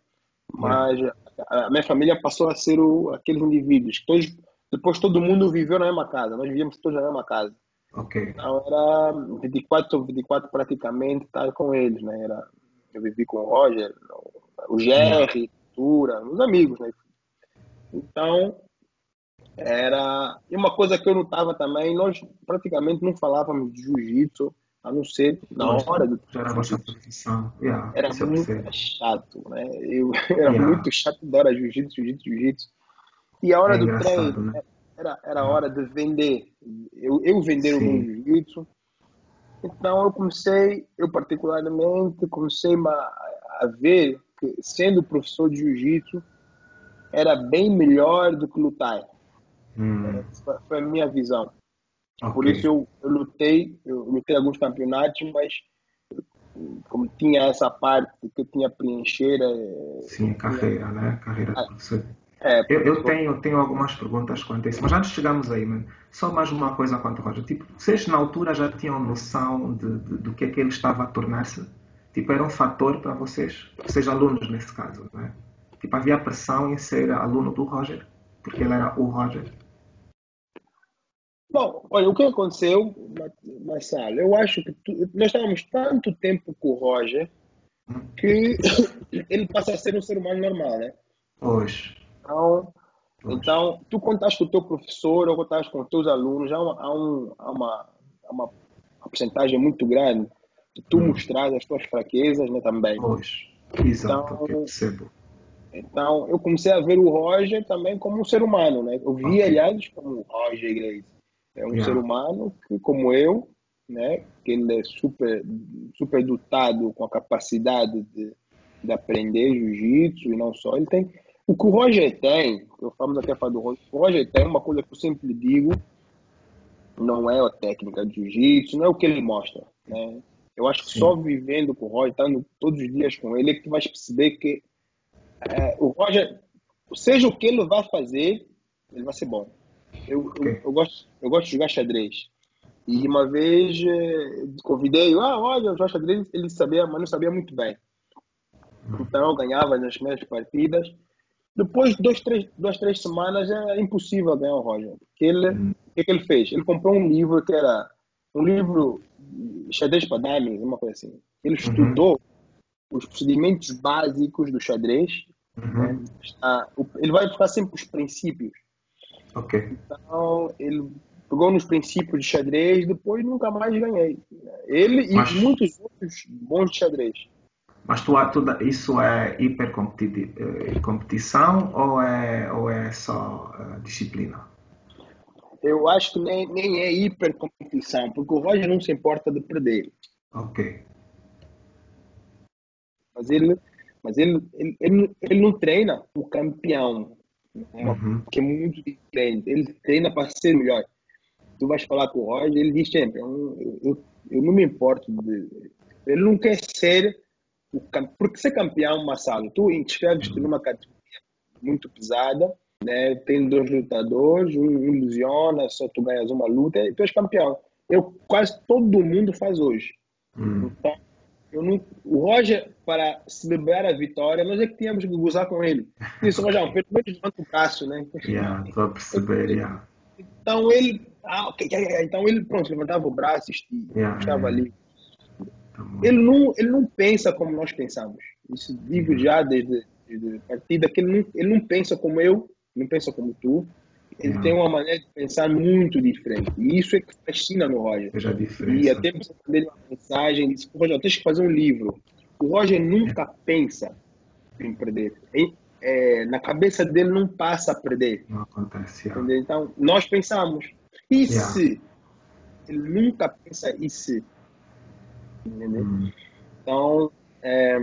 mas a, a minha família passou a ser o, aqueles indivíduos, todos, depois todo mundo viveu na mesma casa, nós vivíamos todos na mesma casa. Okay. Então era 24 sobre 24 praticamente estar com eles, né? Era, eu vivi com o Roger, o Jerry, Tura, os amigos, né? Então, era. E uma coisa que eu notava também, nós praticamente não falávamos de jiu-jitsu, a não ser na hora do Era profissão. Yeah, era muito chato, né? Eu era yeah. muito chato da hora jiu-jitsu, jiu-jitsu, jiu-jitsu. E a hora é do treino né? era, era a hora de vender. Eu, eu vender Sim. o meu jiu-jitsu. Então eu comecei, eu particularmente, comecei a, a ver que sendo professor de jiu-jitsu era bem melhor do que lutar. Hum. Foi a minha visão. Okay. Por isso eu, eu, lutei, eu lutei alguns campeonatos, mas como tinha essa parte que eu tinha preencher. É, Sim, carreira, tinha... né? Carreira é, eu, eu tenho, tenho algumas perguntas quanto a isso, mas antes de chegarmos aí, man, só mais uma coisa quanto ao Roger. Tipo, vocês na altura já tinham noção de, de, do que é que ele estava a tornar-se? Tipo, era um fator para vocês, vocês alunos nesse caso, né? Tipo, havia pressão em ser aluno do Roger, porque ele era o Roger. Bom, olha, o que aconteceu, Marcelo, eu acho que tu, nós estávamos tanto tempo com o Roger que ele passa a ser um ser humano normal, né? Pois. Então, então tu contaste com o teu professor ou contaste com os teus alunos, há uma, há um, há uma, há uma, uma porcentagem muito grande de tu hum. mostrar as tuas fraquezas né, também. Pois, exato, então, eu percebo. Então, eu comecei a ver o Roger também como um ser humano, né? Eu vi, okay. aliás, como Roger Grace. É um yeah. ser humano que, como eu, né? Que ele é super, super dotado com a capacidade de, de aprender jiu-jitsu e não só. Ele tem... O que o Roger tem, eu falo até falar do Roger, o Roger tem uma coisa que eu sempre digo, não é a técnica de jiu-jitsu, não é o que ele mostra, né? Eu acho que Sim. só vivendo com o Roger, estando todos os dias com ele, é que tu vais perceber que é, o Roger, seja o que ele vai fazer, ele vai ser bom. Eu, okay. eu, eu, gosto, eu gosto de jogar xadrez. E uma vez eh, convidei, ah, olha, eu jogo xadrez, ele sabia, mas não sabia muito bem. Então eu ganhava nas primeiras partidas. Depois de dois, três, duas, três semanas é impossível ganhar o Roger. Porque ele, hum. o que, que ele fez? Ele comprou um livro que era um livro xadrez para dames, uma coisa assim. Ele uhum. Os procedimentos básicos do xadrez. Uhum. Né? Está, ele vai buscar sempre os princípios. Ok. Então, ele pegou nos princípios de xadrez, depois nunca mais ganhei. Ele Mas... e muitos outros bons de xadrez. Mas tu, tu, isso é hipercompetição eh, ou é, ou é só uh, disciplina? Eu acho que nem, nem é hipercompetição, porque o Roger não se importa de perder. Ok. Mas ele, mas ele, ele, ele, ele não treina o campeão, né? uhum. que é muito diferente. Ele treina para ser melhor. Tu vais falar com o Roger, ele diz sempre: eu, eu, eu não me importo. De... Ele não quer ser o campeão. Porque ser campeão, Marcelo, tu inscreves-te uhum. numa categoria muito pesada, né? tem dois lutadores, um ilusiona, só tu ganhas uma luta e tu és campeão. Eu, quase todo mundo faz hoje. Uhum. Então, não, o Roger, para celebrar a vitória, nós é que tínhamos que gozar com ele. Isso, Roger, pelo menos levanta o braço, né? Yeah, estou a perceber, yeah. Então ele, ah, okay, então ele, pronto, levantava o braço e yeah, estava yeah. ali. Tá ele não, ele não pensa como nós pensamos. Isso digo já desde, desde a partida, que ele não, ele não pensa como eu, não pensa como tu, ele não. tem uma maneira de pensar muito diferente. E isso é que fascina no Roger. Veja a diferença. E até você mandei uma mensagem, disse, Roger, tens que fazer um livro. O Roger nunca pensa em perder. é, na cabeça dele não passa a perder. Não acontece. Então, nós pensamos, e se? Ele nunca pensa e se. Entendeu? Hum. Então, é,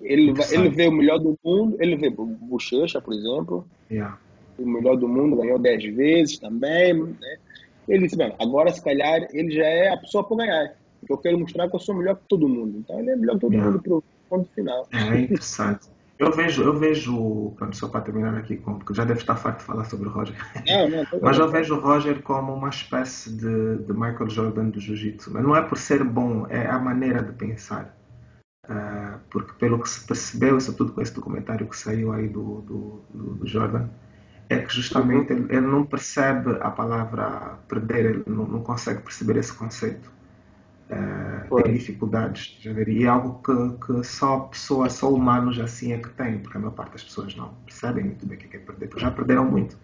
ele, ele vê o melhor do mundo, ele vê Bochecha, por exemplo. Yeah. O melhor do mundo ganhou 10 vezes também. Né? Ele disse, agora se calhar ele já é a pessoa para ganhar. Porque eu quero mostrar que eu sou melhor que todo mundo. Então ele é melhor que todo yeah. mundo para o ponto final. É, é interessante. Eu vejo, eu vejo, pronto, só para terminar aqui, porque já deve estar farto de falar sobre o Roger. Não, não, Mas eu vejo o Roger como uma espécie de, de Michael Jordan do Jiu-Jitsu. Mas não é por ser bom, é a maneira de pensar. Uh, porque pelo que se percebeu, sobretudo com esse documentário que saiu aí do, do, do, do Jordan, é que justamente ele, ele, não percebe a palavra perder, ele não, não consegue perceber esse conceito. Uh, tem dificuldades, e é algo que, que, só pessoas, só humanos assim é que têm, porque a maior parte das pessoas não percebem muito bem o que é, é perder, porque já perderam muito.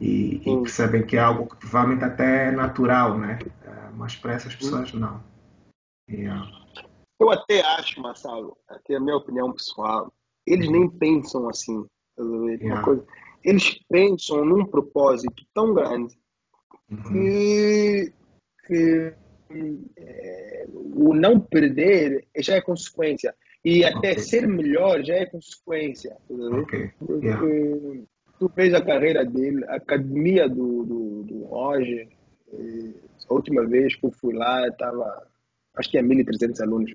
E, e, percebem que é algo que provavelmente até é natural, né? Uh, mas para essas pessoas não. Yeah. Eu até acho, Marcelo, aqui é a minha opinião pessoal, eles nem pensam assim. Yeah. Coisa, eles pensam num propósito tão grande uhum. que, que é, o não perder já é consequência. E até okay. ser melhor já é consequência. Okay. Porque yeah. tu fez a carreira dele, a academia do, do, do Roger. A última vez que eu fui lá, estava, acho que é 1.300 alunos.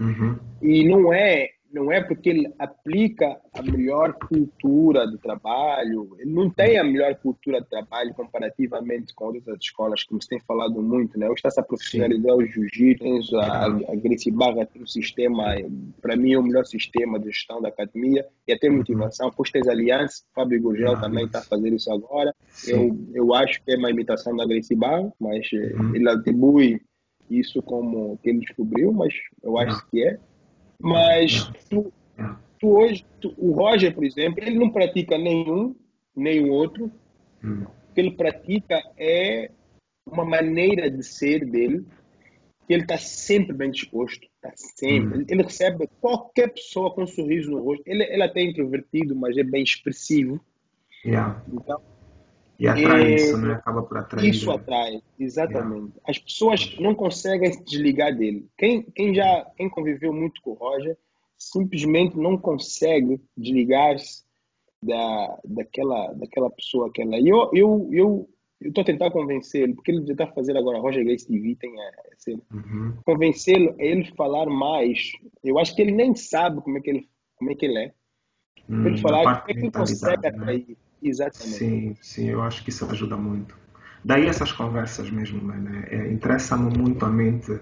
Uhum. E não é não é porque ele aplica a melhor cultura de trabalho, ele não tem a melhor cultura de trabalho comparativamente com outras escolas, como se tem falado muito, né? Hoje está-se a profissionalizar o jiu-jitsu, a, a Gracie Barra tem um sistema, para mim é o melhor sistema de gestão da academia, e até motivação, depois tens Aliança, Fábio Gurgel ah, também está a fazer isso agora, eu, eu acho que é uma imitação da Gracie Barra, mas eh, uhum. ele atribui isso como que ele descobriu, mas eu acho uhum. que é. Mas tu, tu hoje, tu, o Roger, por exemplo, ele não pratica nenhum, nem o outro. Hum. O que ele pratica é uma maneira de ser dele, que ele está sempre bem disposto, está sempre. Hum. Ele recebe qualquer pessoa com um sorriso no rosto. Ele, ele é até introvertido, mas é bem expressivo. Yeah. Então, e atrai é, isso, né? Acaba por atrair. Isso atrai, exatamente. Yeah. As pessoas não conseguem se desligar dele. Quem, quem já quem conviveu muito com o Roger simplesmente não consegue desligar-se da, daquela, daquela pessoa que ela é. Eu eu eu estou a tentar convencê-lo, porque ele já está fazendo agora Roger Grace TV, tem a, uhum. convencê-lo a ele falar mais. Eu acho que ele nem sabe como é que ele, como é, que ele é. Hum, ele falar como é que ele consegue né? atrair. Exatamente. Sim, sim, eu acho que isso ajuda muito. Daí essas conversas mesmo, né? É, Interessa-me muito a mente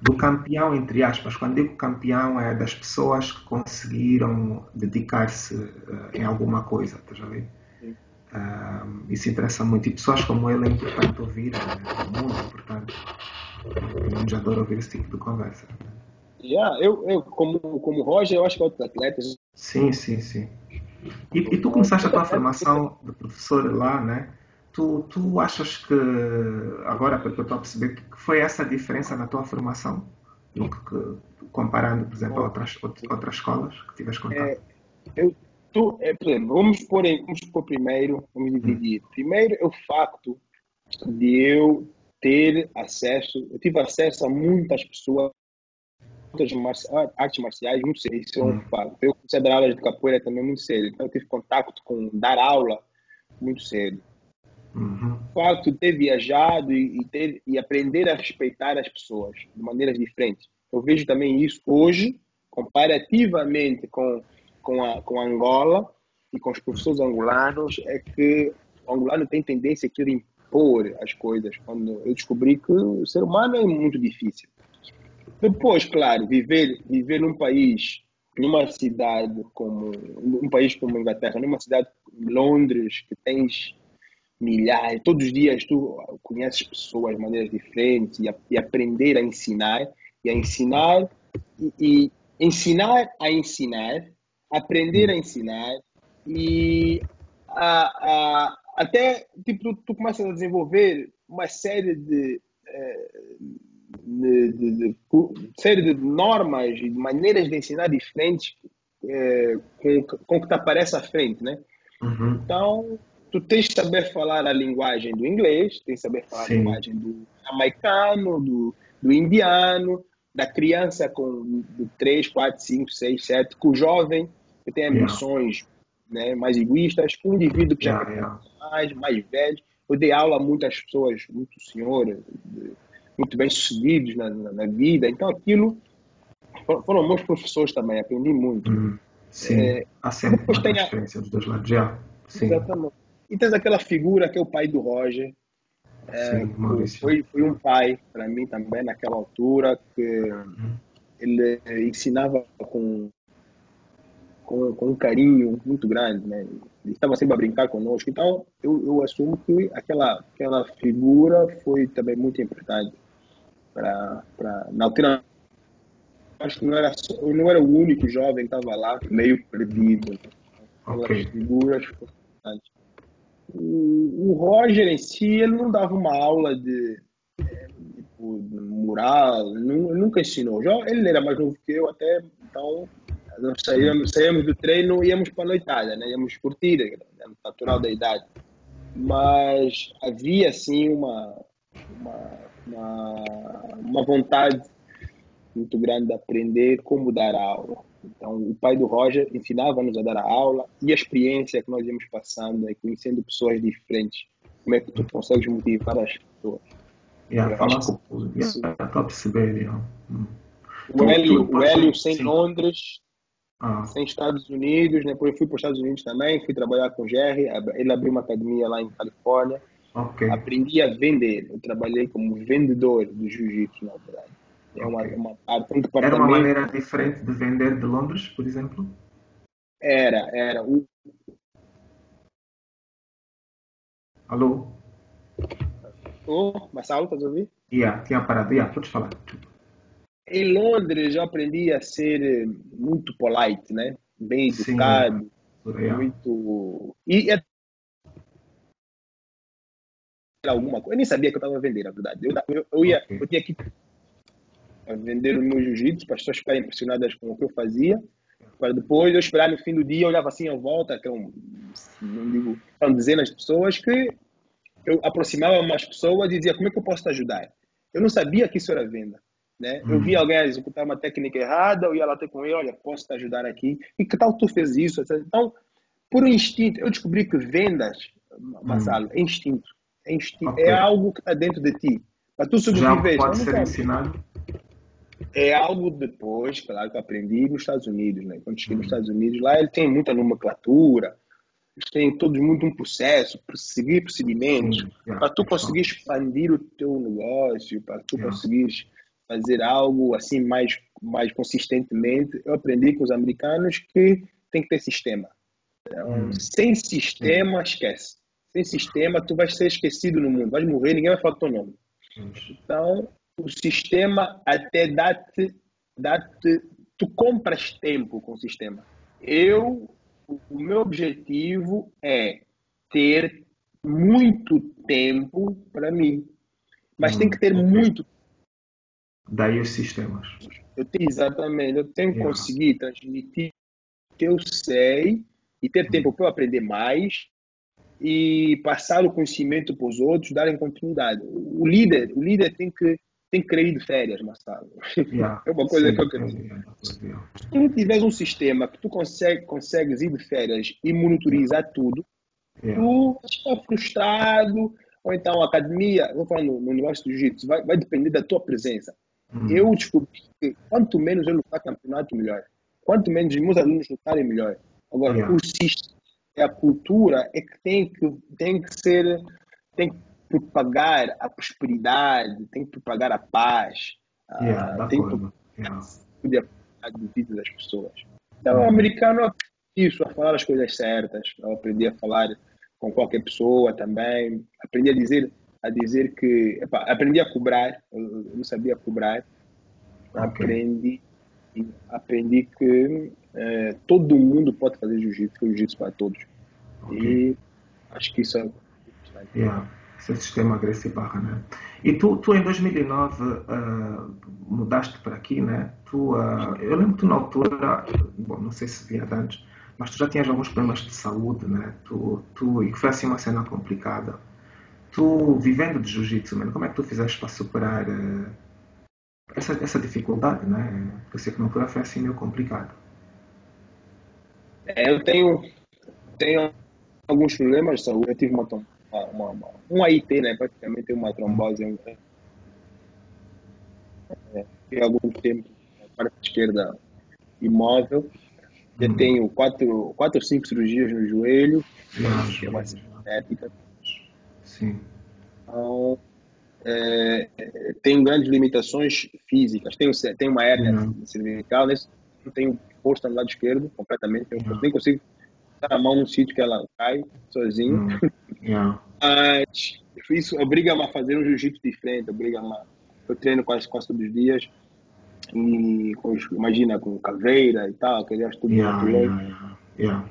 do campeão, entre aspas. Quando digo campeão, é das pessoas que conseguiram dedicar-se uh, em alguma coisa, tá já vendo? Uh, isso interessa muito. E pessoas como ele é importante ouvir, né? é muito importante. Eu já adoro ouvir esse tipo de conversa. Yeah, eu, eu como, como Roger, eu acho que outros atletas. Sim, sim, sim. E, e, tu começaste a tua formação de professor lá, né? Tu, tu achas que, agora porque eu estou a perceber, que foi essa a diferença na tua formação? No que, comparando, por exemplo, a outras, outras escolas que tiveste contato? É, eu, tu, é, por exemplo, vamos pôr, vamos pôr primeiro, vamos dividir. Hum. Primeiro é o facto de eu ter acesso, eu tive acesso a muitas pessoas lutas artes marciais muito cedo, isso é um fato. Eu comecei a dar aulas de capoeira também muito cedo, então eu tive contato com dar aula muito cedo. Uhum. O fato de ter viajado e, e, ter, e aprender a respeitar as pessoas de maneiras diferentes. Eu vejo também isso hoje, comparativamente com, com, a, com a Angola e com os professores angolanos, é que o angolano tem tendência a querer impor as coisas. Quando eu descobri que o ser humano é muito difícil. Depois, claro, viver, viver num país, numa cidade como um país como a Inglaterra, numa cidade como Londres, que tens milhares, todos os dias tu conheces pessoas de maneiras diferentes e, a, e aprender a ensinar e a ensinar e, e, ensinar a ensinar, aprender a ensinar e a, a, até tipo tu, tu começas a desenvolver uma série de eh, de, de, de, série de normas e de maneiras de ensinar diferentes é, com, com o que te aparece à frente, né? Uhum. Então, tu tens que saber falar a linguagem do inglês, tens que saber falar Sim. a linguagem do jamaicano, do, do indiano, da criança com de 3, 4, 5, 6, 7, com o jovem que tem ambições yeah. né, mais egoístas, com o indivíduo que já yeah, yeah. mais, mais velho. Eu dei aula a muitas pessoas, muito senhoras, muito bem sucedidos na, na, na, vida. Então aquilo foram meus professores também, aprendi muito. Hum, sim, é, há sempre uma transferência a... dos dois lados, já. Sim. Exatamente. E tens aquela figura que é o pai do Roger. É, Sim, foi, foi um pai para mim também naquela altura que uhum. ele ensinava com, com, com um carinho muito grande, né? Ele estava sempre a brincar conosco. Então eu, eu assumo que aquela, aquela figura foi também muito importante para na altura acho que não era eu não era o único jovem que estava lá meio perdido. Okay. figuras importantes o, o Roger em si ele não dava uma aula de tipo, mural nunca ensinou. Ele era mais novo que eu até então nós saíamos, saíamos do treino íamos para a noitada né? Íamos curtir é natural da idade. Mas havia assim uma, uma uma, uma vontade muito grande de aprender como dar aula. Então, o pai do Roger ensinava-nos a dar a aula e a experiência que nós íamos passando e conhecendo pessoas diferentes. Como é que tu consegues motivar as pessoas? Yeah, falar isso. Yeah, a perceber. Yeah. Hum. O Hélio, o Hélio sem Sim. Londres, ah. sem Estados Unidos, depois eu fui para os Estados Unidos também, fui trabalhar com o Jerry, ele abriu uma academia lá em Califórnia Okay. Aprendi a vender. Eu trabalhei como vendedor do jiu-jitsu, na verdade. É uma, okay. uma um. Era uma maneira diferente de vender de Londres, por exemplo? Era, era. O... Alô? Ô, Marcelo, estás a ouvir? Yeah, tinha parado. Yeah, pode falar. Em Londres eu aprendi a ser eh, muito polite, né? Bem educado, Sim. muito... E alguma coisa. Eu nem sabia que eu estava a vender, na verdade. Eu, eu, eu, ia, eu tinha que vender o meu jiu-jitsu para as pessoas ficarem impressionadas com o que eu fazia. Para depois eu esperar no fim do dia, eu olhava assim à volta, que eram, não digo, eram dezenas de pessoas, que eu aproximava umas pessoas e dizia: Como é que eu posso te ajudar? Eu não sabia que isso era venda. Né? Eu vi uhum. alguém executar uma técnica errada, eu ia lá ter com ele: Olha, posso te ajudar aqui? E que tal tu fez isso? Então, por instinto, eu descobri que vendas, Marcelo, é instinto. É, okay. é algo que está dentro de ti. Para tu sobreviver. Já pode ser ensinado? É algo depois, claro, que eu aprendi nos Estados Unidos. Né? Quando cheguei nos Estados Unidos, lá ele tem muita nomenclatura, eles têm todos muito um processo, seguir procedimentos, yeah, para tu conseguir expandir o teu negócio, para tu yeah. conseguir fazer algo assim mais, mais consistentemente. Eu aprendi com os americanos que tem que ter sistema. Então, hum. Sem sistema, esquece sem sistema, tu vais ser esquecido no mundo, vais morrer, ninguém vai falar o teu nome. Então, o sistema até dá-te, dá-te, tu compras tempo com o sistema. Eu, o meu objetivo é ter muito tempo para mim, mas hum, tem que ter okay. muito. Daí os sistemas. Eu tenho, exatamente, eu tenho que yeah. conseguir transmitir o que eu sei e ter hum. tempo para eu aprender mais e passar o conhecimento para os outros, darem continuidade. O líder, o líder tem que tem que querer ir de férias, Marcelo. Yeah, é uma coisa sim, que eu quero dizer. Se tu tiveres um sistema que tu consegue, consegues ir de férias e monitorizar tudo, yeah. tu está frustrado, ou então a academia, vou falar no, no negócio do jiu-jitsu, vai, vai depender da tua presença. Uhum. Eu descobri que quanto menos eu lutar campeonato, melhor. Quanto menos meus alunos lutarem, melhor. Agora, yeah. o sistema é a cultura é que tem que, tem que ser, tem que propagar a prosperidade, tem que propagar a paz, yeah, tem que yeah. a vida das pessoas. Então, o americano isso, a falar as coisas certas. Eu aprendi a falar com qualquer pessoa também. Aprendi a dizer, a dizer que, epa, aprendi a cobrar. Eu não sabia cobrar. Okay. Aprendi, aprendi que é, todo mundo pode fazer jiu-jitsu, jiu-jitsu para todos. Okay. E acho que isso é yeah. Esse sistema agressivo barra, né? E tu, tu em 2009 uh, mudaste para aqui, né? Tu, uh, eu lembro que tu na altura, bom, não sei se via antes, mas tu já tinhas alguns problemas de saúde, né? Tu, tu, e que foi assim uma cena complicada. Tu, vivendo de jiu-jitsu, como é que tu fizeste para superar uh, essa, essa dificuldade, né? Porque eu sei que na altura foi assim meio complicado. É, eu tenho, tenho alguns problemas de saúde. Eu tive uma, uma, uma, um AIT, né? Praticamente uma trombose. É, tem algum tempo, a parte esquerda imóvel. Eu uhum. tenho quatro, quatro ou cinco cirurgias no joelho, é uma épica. Sim. Então, é, tenho grandes limitações físicas. Tenho, tenho uma hérnia uhum. cervical, não tenho força no lado esquerdo completamente. Eu uhum. nem consigo dar a mão num sítio que ela cai sozinho. Yeah. Mas isso obriga-me a fazer um jiu-jitsu diferente, obriga-me a... Eu treino quase, quase todos os dias. E imagina, com caveira e tal, aquele tudo yeah, yeah, yeah, yeah.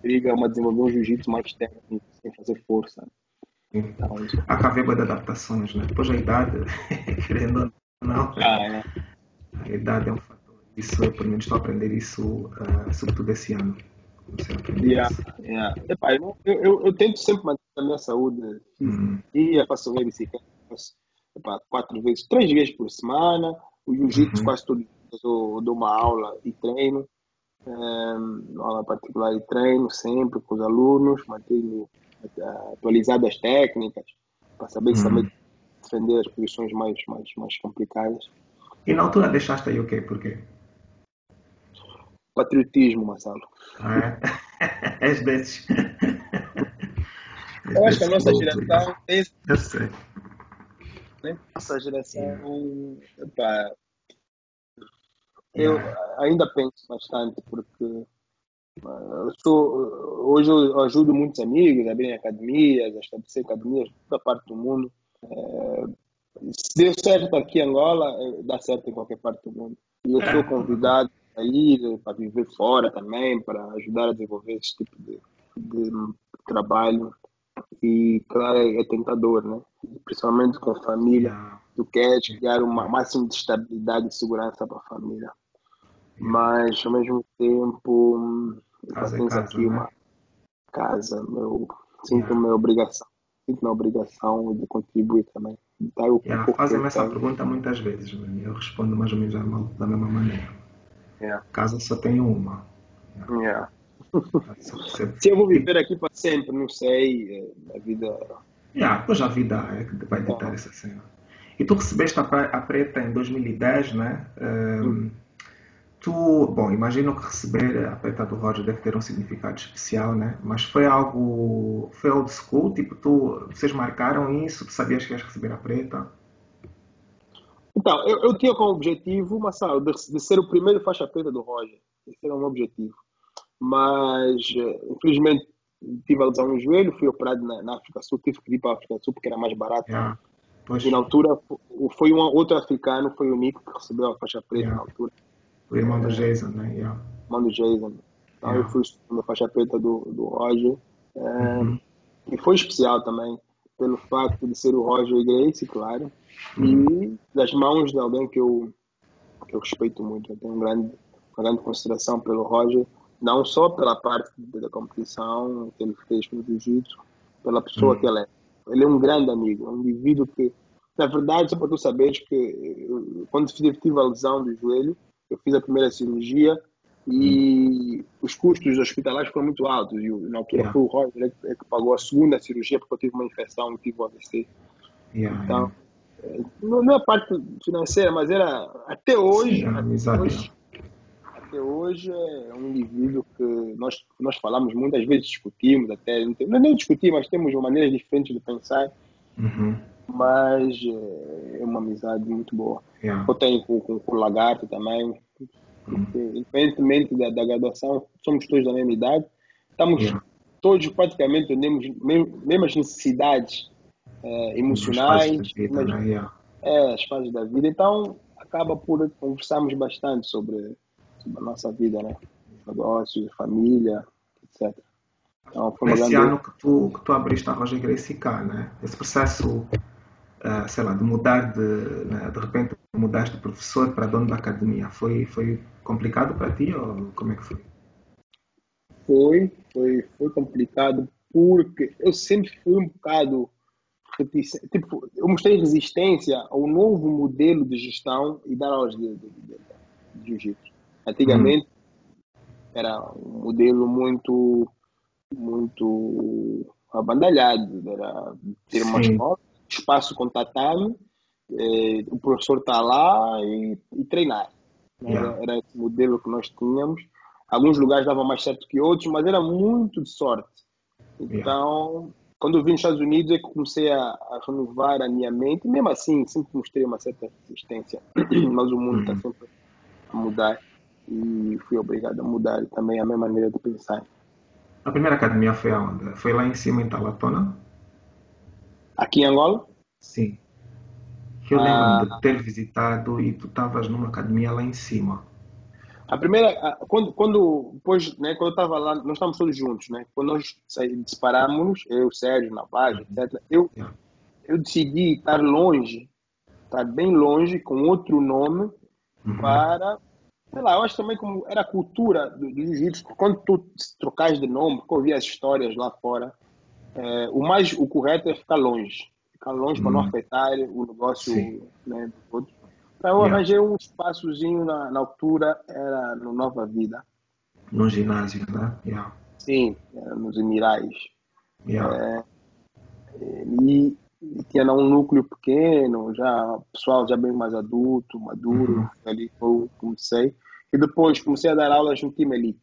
Obriga-me a desenvolver um jiu-jitsu mais técnico, sem fazer força. Então, a caveira de adaptações, né? Depois a idade, querendo ou não, ah, é. a idade é um fator. Isso, pelo menos, estou a aprender isso, uh, sobretudo esse ano. Yeah, yeah. Epá, eu, eu, eu, tento sempre manter a minha saúde uhum. e faço minha bicicleta epá, quatro vezes, três vezes por semana. O jiu-jitsu uhum. quase todo eu dou uma aula e treino. Um, aula particular e treino sempre com os alunos, mantenho atualizadas as técnicas para saber uhum. saber defender as posições mais, mais, mais complicadas. E na altura deixaste aí o quê? Por quê? Patriotismo, Marcelo. Ah, é? És desses. Eu acho que a nossa geração. Esse... Eu sei. Nossa geração. Epá, eu ainda penso bastante, porque eu sou, hoje eu ajudo muitos amigos a abrir academias, a estabelecer academias em toda parte do mundo. É, se deu certo aqui em Angola, é, dá certo em qualquer parte do mundo. E eu sou é. convidado a ir, para viver fora também, para ajudar a desenvolver esse tipo de, de trabalho. E, claro, é tentador, né? Principalmente com a família. Tu queres criar um máximo de estabilidade e segurança para a família. Mas, ao mesmo tempo, Casa tens casa, aqui né? uma casa, meu, sinto minha obrigação, sinto minha obrigação de contribuir também. O yeah, Fazem-me essa pergunta muitas vezes, eu respondo mais ou menos da mesma maneira. Yeah. Casa só tem uma. Yeah. Se eu vou viver aqui para sempre, não sei, é, a vida. Yeah, pois a vida é que vai ditar essa cena. E tu recebeste a, a preta em 2010, né? Um, Tu, bom, imagino que receber a preta do Roger deve ter um significado especial, né? Mas foi algo, foi old school, tipo, tu, vocês marcaram isso, tu sabias que ias receber a preta? Então, eu, eu tinha como objetivo, Massaro, de, de ser o primeiro faixa preta do Roger. Esse era o meu objetivo. Mas, eh, infelizmente, tive a lesão no joelho, fui operado na, na, África Sul, tive que ir para a África Sul porque era mais barato. Yeah. E na altura, foi um outro africano, foi o Nico que recebeu a faixa preta yeah. na altura. O irmão do Jason, né? Yeah. Irmão do Jason. Então yeah. eu fui na faixa preta do, do Roger. É, uhum. E foi especial também, pelo fato de ser o Roger Grace, claro. E das mãos de alguém que eu, que eu respeito muito. Eu tenho um grande, uma grande consideração pelo Roger, não só pela parte da competição que ele fez no Jiu-Jitsu, pela pessoa uhum. que ele é. Ele é um grande amigo, um indivíduo que, na verdade, só para tu saberes que eu, quando tive a lesão do joelho, eu fiz a primeira cirurgia e hum. os custos hospitalares foram muito altos. E na altura yeah. foi o Roger que, que pagou a segunda cirurgia porque eu tive uma infecção e tive o AVC. Yeah, então, yeah. Não é a parte financeira, mas era até hoje. Sim, até, hoje até hoje é um indivíduo que nós, nós falamos muitas vezes, discutimos até. Não é nem discutir, mas temos maneiras diferentes de pensar. Uhum. Mas é uma amizade muito boa. Yeah. Eu tenho com, com, com, o Lagarto também. Uhum. Independentemente da, da, graduação, somos todos da mesma idade. Estamos yeah. todos praticamente temos mesmas necessidades é, emocionais. Mas, né? é, as fases da vida. Então, acaba por conversarmos bastante sobre, sobre a nossa vida, né? Negócios, família, etc. Então, Esse grande... ano que tu, que tu abriste a Roger Gracie cá, né? Esse processo, uh, sei lá, de mudar de, né? de repente mudaste de professor para dono da academia, foi, foi complicado para ti ou como é que foi? Foi, foi, foi complicado porque eu sempre fui um bocado tipo, eu mostrei resistência ao novo modelo de gestão e dar aulas de, de, de, de jiu-jitsu. Antigamente hum. era um modelo muito muito abandalhado, era ter uma escola, espaço contatável, eh, o professor está lá e, e treinar. Yeah. Era, era esse modelo que nós tínhamos. Alguns lugares davam mais certo que outros, mas era muito de sorte. Então. Quando eu vim nos Estados Unidos, é que comecei a, a, renovar a minha mente. Mesmo assim, sempre mostrei uma certa resistência, mas o mundo está uhum. sempre a mudar e fui obrigado a mudar também a minha maneira de pensar. A primeira academia foi aonde? Foi lá em cima em Talatona? Aqui em Angola? Sim. Que eu ah. lembro de ter visitado e tu estavas numa academia lá em cima. A primeira, quando, quando depois, né, quando eu estava lá, nós estávamos todos juntos, né? Quando nós separamos, eu, Sérgio, Navarro, uhum. etc. Eu, eu decidi estar longe, estar bem longe, com outro nome, uhum. para sei lá, eu acho também como era a cultura do, do jiu-jitsu, quando tu trocas de nome, porque eu vi as histórias lá fora, é, o mais o correto é ficar longe, ficar longe para não uhum. afetar o negócio né, do outro. Então eu arranjei um espaçozinho na, na altura, era no Nova Vida. No ginásio, né? Yeah. Sim, nos Emirais. Yeah. É, e, e tinha um núcleo pequeno, já pessoal já bem mais adulto, maduro, uhum. ali eu comecei. E depois comecei a dar aulas no time elite.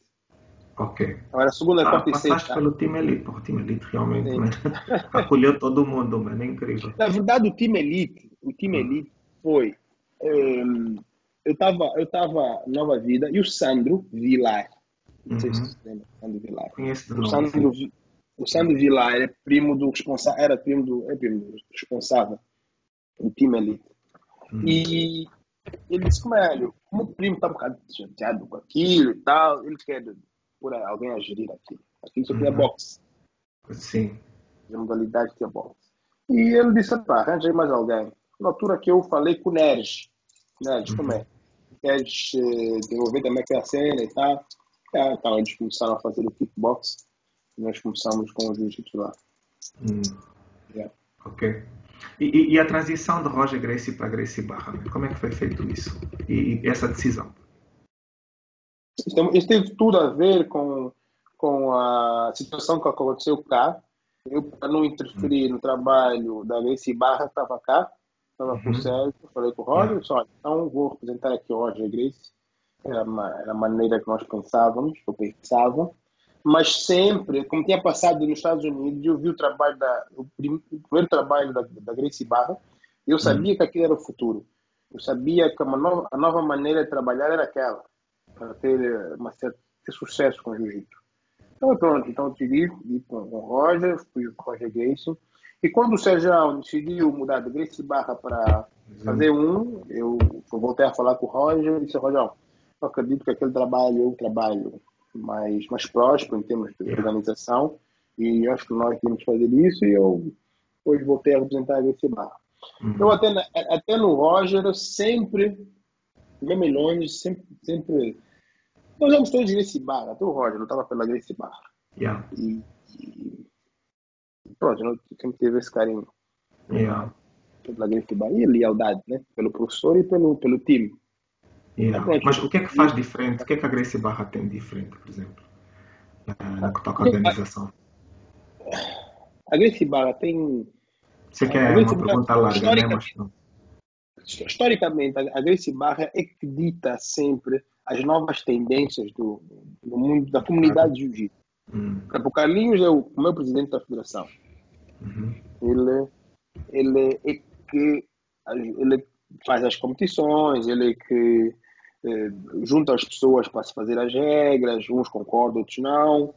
Ok. Agora, segunda, ah, quarta e sexta. Passaste pelo time elite, o time elite realmente né? acolheu todo mundo, mano, é incrível. Na verdade, o time elite, o time uhum. elite foi. Um, eu estava eu tava Nova Vida e o Sandro Vilar. Não sei se uhum. você lembra, Sandro Vilar. Conheço o Sandro, o Sandro Vilar é primo do responsável, era primo do, é primo do responsável do time elite. Uhum. E ele disse como é, como o primo está um bocado chateado com aquilo e tal, ele quer por alguém a gerir aquilo. Aquilo só tinha uhum. boxe. Sim. A modalidade tinha boxe. E ele disse, pá, arranja aí mais alguém. Na altura que eu falei com o Neres, Neres, uhum. como é? Queres eh, desenvolver também aquela cena e tal. É, então eles começaram a fazer o kickbox nós começamos com o jiu-jitsu lá. Hum. Yeah. Ok. E, e, a transição de Roger Gracie para Gracie Barra, como é que foi feito isso? E, e essa decisão? Isso teve tudo a ver com, com a situação que aconteceu cá. Eu, para não interferir hum. no trabalho da Gracie Barra, estava cá, estava uhum. com o uhum. Sérgio, falei com o Roger, só, então vou representar aqui o Roger Gracie. Era, uma, era a maneira que nós pensávamos, que eu pensava mas sempre, como tinha passado nos Estados Unidos, eu vi o trabalho da, o, primeiro trabalho da, da Grace Barra, eu sabia uhum. que aquilo era o futuro. Eu sabia que nova, a nova maneira de trabalhar era aquela, para ter, eh, uma certa, ter sucesso com o jiu-jitsu. Então, pronto, então eu decidi ir com, o Roger, fui com o Roger Grace. E quando o Sérgio decidiu mudar de Grace Barra para fazer um, eu voltei a falar com o Roger e disse, Roger, eu acredito que aquele trabalho é um trabalho mais, mais próspero em termos de organização e acho que nós tínhamos que fazer isso e eu depois voltei a representar esse bar. Uhum. Eu até, até no Roger, eu sempre, bem milhões, sempre, sempre nós vamos todos nesse bar, até o Roger, eu estava pela Grace Bar. Yeah. E, e pronto, eu sempre teve esse carinho. Yeah. Pela Grace Bar e lealdade, né? Pelo professor e pelo, pelo time. Yeah. Mas o que é que faz diferente? O que é que a Gracie Barra tem diferente, por exemplo, no que toca à organização? A Gracie Barra tem. Você quer uma pergunta larga, né? Mas não. Historicamente, a Gracie Barra é que dita sempre as novas tendências do, do mundo, da comunidade de jiu-jitsu. Hum. O Carlinhos é o meu presidente da federação. Uhum. Ele, ele é que ele faz as competições, ele é que eh, junta as pessoas para se fazer as regras, uns concordam, outros não.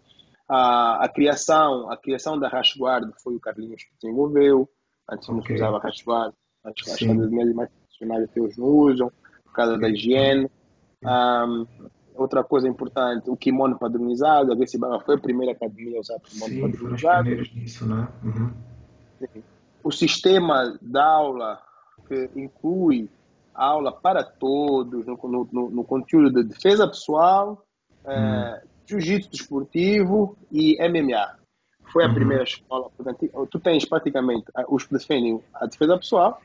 A, a criação, a criação da Rashguard foi o Carlinhos que desenvolveu. Antes não se usava Rashguard, as mais profissionais até hoje não usam, por causa da higiene. Um, outra coisa importante, o kimono padronizado. A Barra foi a primeira academia a usar kimono Sim, padronizado. nisso, né? Uhum. O sistema da aula que inclui aula para todos no, no, no conteúdo de defesa pessoal, é, uhum. jiu-jitsu desportivo e MMA. Foi a uhum. primeira escola. Portanto, tu tens praticamente os que defendem a defesa pessoal,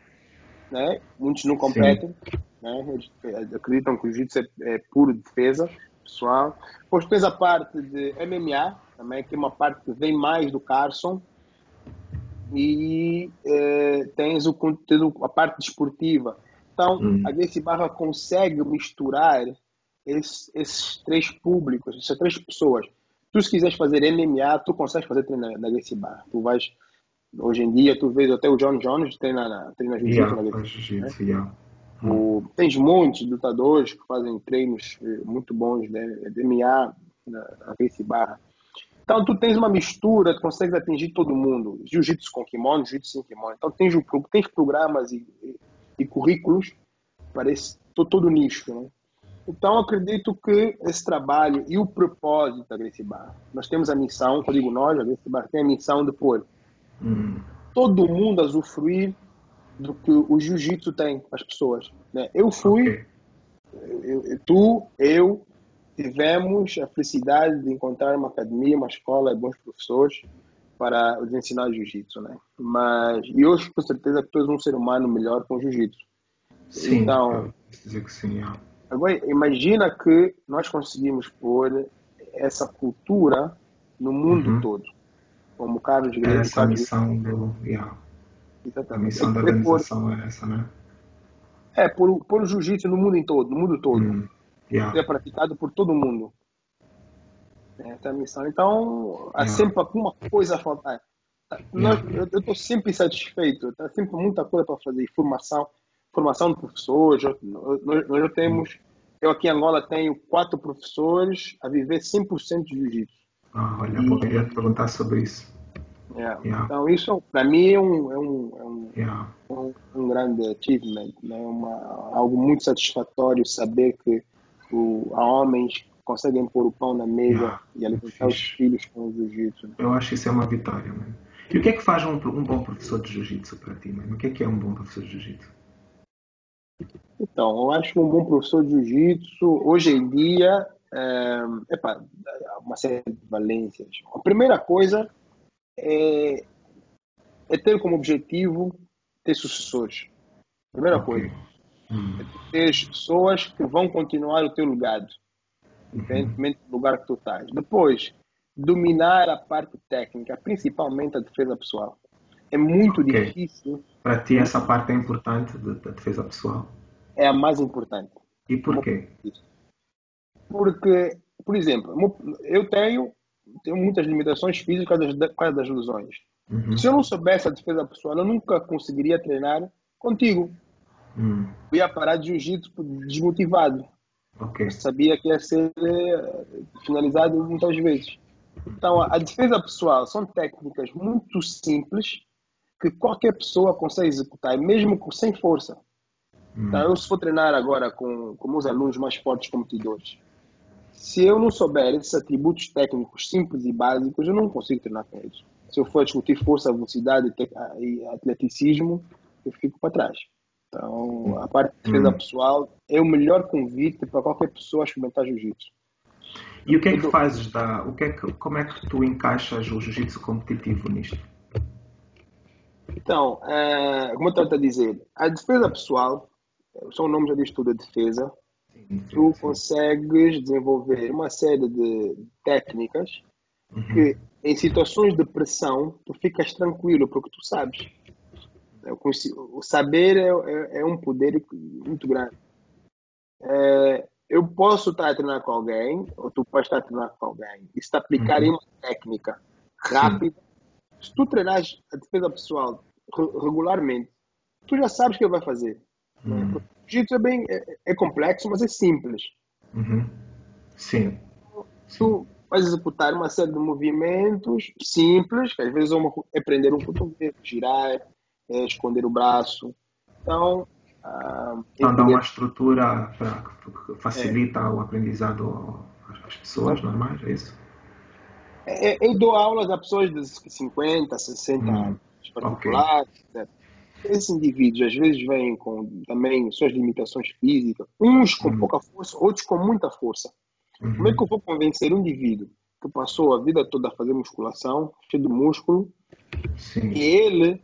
né? muitos não competem, né? Eles acreditam que o jiu-jitsu é, é puro defesa pessoal. Depois tens a parte de MMA, também, que é uma parte que vem mais do Carson, e eh, tens o conteúdo, a parte desportiva. Então, hum. a Gracie Barra consegue misturar esses, esses, três públicos, essas três pessoas. Tu, se quiseres fazer MMA, tu consegues fazer treino na, na Gracie Barra. Tu vais, hoje em dia, tu vês até o John Jones treina na, treina jiu-jitsu yeah, na Gracie Barra. Né? Yeah. O, tens muitos lutadores que fazem treinos eh, muito bons né, de MMA na, Barra. Então, tu tens uma mistura, tu consegues atingir todo mundo. Jiu-jitsu com kimono, jiu-jitsu sem kimono. Então, tens, tens programas e, e, e currículos para esse, todo, todo nicho. Né? Então, acredito que esse trabalho e o propósito da Gracie Bar, nós temos a missão, quando digo nós, a Gracie Bar tem a missão de pôr hum. todo mundo a usufruir do que o jiu-jitsu tem as pessoas. Né? Eu fui, okay. eu, tu, eu, tivemos a felicidade de encontrar uma academia, uma escola, bons professores para os ensinar jiu-jitsu, né? Mas e hoje com certeza tu és um ser humano melhor com jiu-jitsu. Sim. Então, dizer que sim. É. Agora imagina que nós conseguimos pôr essa cultura no mundo uhum. todo, como Carlos Grande. Essa missão do, yeah. Exatamente. A missão da organização é essa, né? É, por, por o jiu-jitsu no mundo todo, no mundo todo. Hum yeah. é praticado por todo mundo. Essa é a missão. Então, há yeah. sempre alguma coisa a faltar. Yeah. eu estou sempre satisfeito. Está sempre muita coisa para fazer. Formação, formação de professores. Nós, nós já temos. Eu aqui em Angola tenho quatro professores a viver 100% de jiu-jitsu. Ah, olha, e, poderia te perguntar sobre isso. Yeah. Yeah. Então, isso para mim é um, é um, é um, yeah. um, um, grande achievement, né? Uma, algo muito satisfatório saber que o, há homens que conseguem pôr o pão na mesa yeah, e alimentar os filhos com o jiu-jitsu. Eu acho que isso é uma vitória, mano. E o que é que faz um, um bom professor de jiu-jitsu para ti, mano? O que é que é um bom professor de jiu-jitsu? Então, eu acho que um bom professor de jiu-jitsu, hoje em dia, é, epa, uma série de valências. A primeira coisa é, é ter como objetivo ter sucessores. Primeira okay. coisa. Hum. ter pessoas que vão continuar o teu legado, independentemente do lugar que tu estás. Depois, dominar a parte técnica, principalmente a defesa pessoal. É muito okay. difícil. Para ti, essa parte é importante da defesa pessoal? É a mais importante. E por quê? Porque, por exemplo, eu tenho, tenho muitas limitações físicas por causa das lesões. Uhum. Se eu não soubesse a defesa pessoal, eu nunca conseguiria treinar contigo. Hum. Eu ia parar de jiu-jitsu desmotivado. Okay. Sabia que ia ser eh, finalizado muitas vezes. Então, a defesa pessoal são técnicas muito simples que qualquer pessoa consegue executar, mesmo sem força. Hum. Então, eu se for treinar agora com, com meus alunos mais fortes competidores, se eu não souber esses atributos técnicos simples e básicos, eu não consigo treinar com eles. Se eu for discutir força, velocidade e atleticismo, eu fico para trás. Então, a parte de defesa hum. pessoal é o melhor convite para qualquer pessoa experimentar jiu-jitsu. E o que é que fazes da, o que é que, como é que tu encaixas o jiu-jitsu competitivo nisto? Então, é, como eu estou a dizer, a defesa pessoal, são nomes já diz tudo, a defesa, sim, sim, tu consegues desenvolver uma série de técnicas uhum. que em situações de pressão tu ficas tranquilo porque tu sabes o saber é, é, é, um poder muito grande. É, eu posso estar a treinar com alguém, ou tu pode estar a treinar com alguém, e se te aplicar uhum. uma técnica rápida, Sim. se tu treinares a defesa pessoal regularmente, tu já sabes o que ele vai fazer. Uhum. Jiu-jitsu é, bem, é, é, complexo, mas é simples. Uhum. Sim. Tu vais executar uma série de movimentos simples, que às vezes é, uma, é prender um cotovelo, girar, é, esconder o braço. Então, Uh, então dá uma estrutura para que facilita é. o aprendizado às pessoas normais, é isso? É, eu dou aulas a pessoas de 50, 60 hum, anos, particulares, okay. etc. Esses indivíduos às vezes vêm com também suas limitações físicas, uns com hum. pouca força, outros com muita força. Uhum. Como é que eu vou convencer um indivíduo que passou a vida toda a fazer musculação, cheio de músculo, Sim. e ele,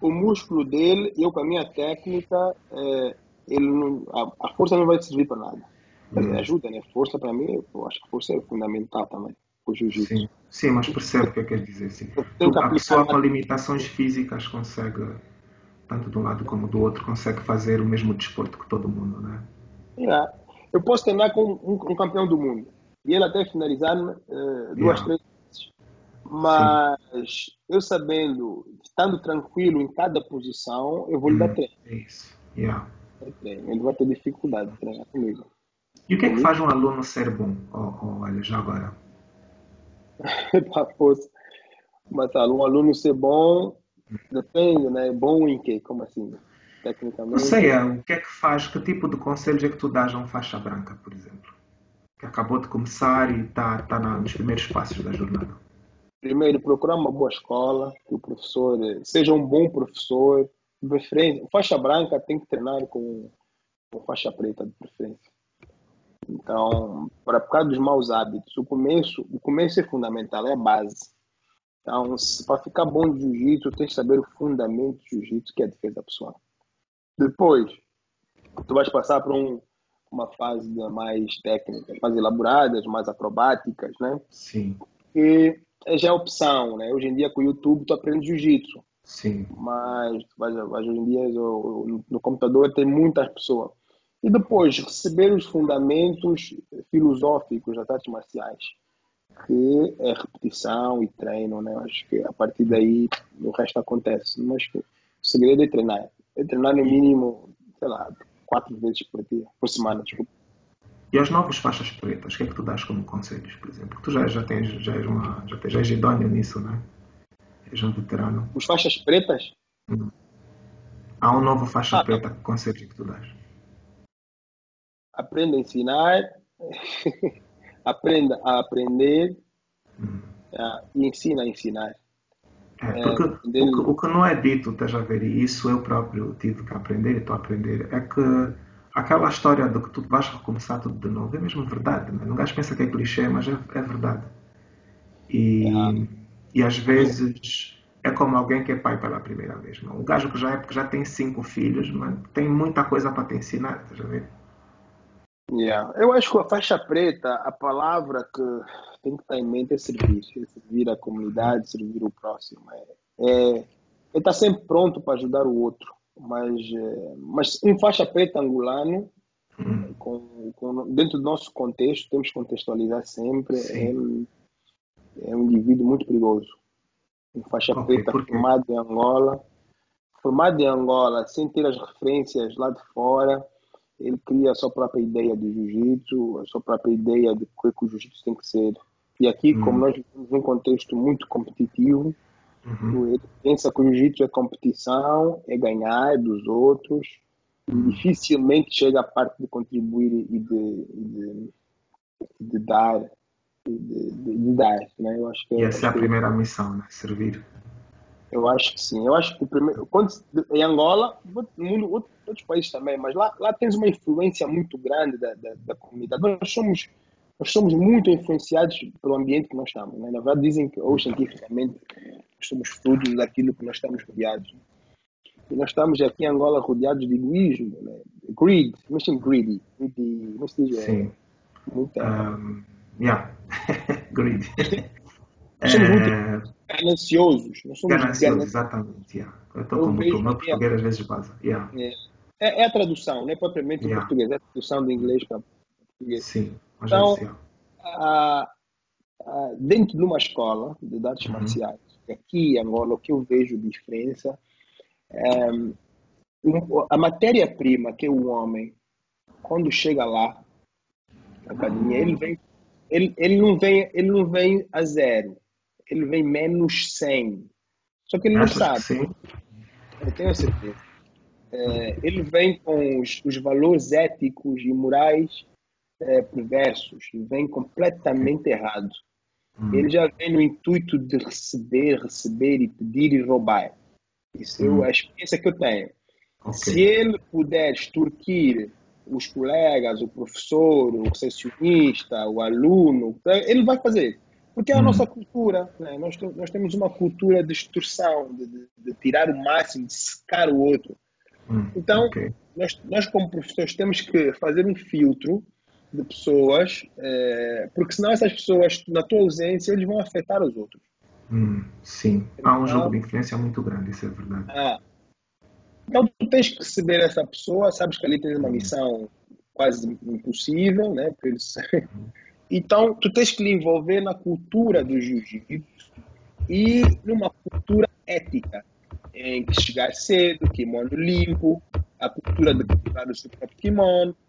o músculo dele, eu com a minha técnica, é, ele não, a, a, força não vai servir para nada. Uhum. Ajuda, né? Força para mim, eu acho que força é fundamental também. Sim. Sim, mas percebe o que quer dizer. Sim. a pessoa com limitações físicas consegue, tanto de um lado como do outro, consegue fazer o mesmo desporto que todo mundo, né? Yeah. Eu posso treinar com um, um campeão do mundo e ele até finalizar-me uh, duas, yeah. três vezes. Mas Sim. eu sabendo, estando tranquilo em cada posição, eu vou lhe dar hum, treino. É isso. Yeah. Ele vai ter dificuldade de treinar comigo. E o que é que faz um aluno ser bom? Oh, oh, olha, já agora. da força. Mas um aluno ser bom, depende, né? Bom em quê? Como assim? Tecnicamente. Não sei, é, o que é que faz, que tipo de conselhos é que tu dás a um faixa branca, por exemplo? Que acabou de começar e está tá nos primeiros passos da jornada. Primeiro, procurar uma boa escola, que o professor seja um bom professor, de preferência. Faixa branca tem que treinar com, com faixa preta, de preferência. Então, para por causa dos maus hábitos, o começo, o começo é fundamental, é a base. Então, para ficar bom de jiu-jitsu, tem que saber o fundamento do jiu-jitsu, que é a defesa pessoal. Depois, tu vais passar por um, uma fase mais técnica, mais elaboradas, mais acrobáticas, né? Sim. E já é opção, né? Hoje em dia com o YouTube tu aprende jiu-jitsu. Sim. Mas, mas, mas hoje em dia no, no computador tem muitas pessoas. E depois, receber os fundamentos filosóficos das artes marciais, que é repetição e treino, né? Acho que a partir daí o resto acontece. Mas o segredo é treinar. É treinar no mínimo, sei lá, quatro vezes por dia, por semana, desculpa. E as novas faixas pretas, o que é que tu dás como conselhos, por exemplo? Tu já, já tens, já és uma, já tens, já és nisso, né? És um veterano. Os faixas pretas? Hum. Há um novo faixa ah, preta, que conselho que tu dás? aprenda a ensinar, aprenda a aprender. Uh, e ensina a ensinar. É, porque é, o, que, o, que, não é dito, estás a ver, e isso eu próprio tive que aprender e estou a aprender, é que aquela história de que tu vais recomeçar tudo de novo é mesmo verdade. Né? Um gajo pensa que é clichê, mas é, é verdade. E, é. e às vezes é como alguém que é pai pela primeira vez. Não? Um gajo que já, é, que já tem cinco filhos, mas tem muita coisa para te ensinar, estás a ver? Yeah. Eu acho que a faixa preta, a palavra que tem que estar em mente é servir. É servir a comunidade, servir o próximo. É, é, estar sempre pronto para ajudar o outro. Mas, é, mas em faixa preta angolano, hum. com, com, dentro do nosso contexto, temos que contextualizar sempre, é, é, um indivíduo muito perigoso. Em faixa okay, preta, formado em Angola, formado em Angola, sem ter as referências lá de fora, ele cria a sua própria ideia de jiu-jitsu, a sua própria ideia de que o jiu-jitsu tem que ser. E aqui, uhum. como nós vivemos num contexto muito competitivo, uhum. pensa que o jiu-jitsu é competição, é ganhar dos outros, e uhum. dificilmente chega à parte de contribuir e de, de, de dar. De, de, dar né? Eu acho que e essa é a primeira missão, né? servir. Eu acho que sim. Eu acho que o primeiro, quando, em Angola, mundo, outros países também, mas lá, lá tens uma influência muito grande da, da, da comunidade. Nós somos, nós somos muito influenciados pelo ambiente que nós estamos. Né? Na verdade, dizem que, ou cientificamente, nós somos frutos daquilo que nós estamos rodeados. E nós estamos aqui em Angola rodeados de egoísmo, né? greed, mas sim greedy, greedy, mas diz, sim. muita... Um, yeah, greed. somos muito é, gananciosos. Nós somos gananciosos, exatamente. Yeah. Eu estou como tu, meu português às vezes. Yeah. É, é, é, a tradução, não é propriamente yeah. o português, é a tradução do inglês para português. Sim, então, a, a, dentro de uma escola de artes uhum. marciais, aqui em Angola, o que eu vejo de diferença é um, a matéria-prima que é o homem, quando chega lá na academia, ele vem ele, ele, não vem, ele não vem a zero, ele vem menos 100. Só que ele não sabe. Sim. Eu tenho certeza. é, ele vem com os, os, valores éticos e morais é, perversos, vem completamente errado. Hum. Ele já vem no intuito de receber, receber e pedir e roubar. Isso hum. é a experiência que eu tenho. Okay. Se ele puder extorquir os colegas, o professor, o sessionista, o aluno, ele vai fazer. Porque é a hum. nossa cultura. Né? Nós, nós temos uma cultura de extorsão, de, de, de tirar o máximo, de secar o outro. Hum. Então, okay. nós, nós, como professores, temos que fazer um filtro de pessoas, é, porque senão essas pessoas, na tua ausência, eles vão afetar os outros. Hum, sim, há um jogo de influência muito grande, isso é verdade. Ah, então tu tens que receber essa pessoa, sabes que ali tens uma missão quase impossível, né? Eles... Então tu tens que lhe envolver na cultura do jiu-jitsu e numa cultura ética, em que chegar cedo, kimono limpo, a cultura de comprar o seu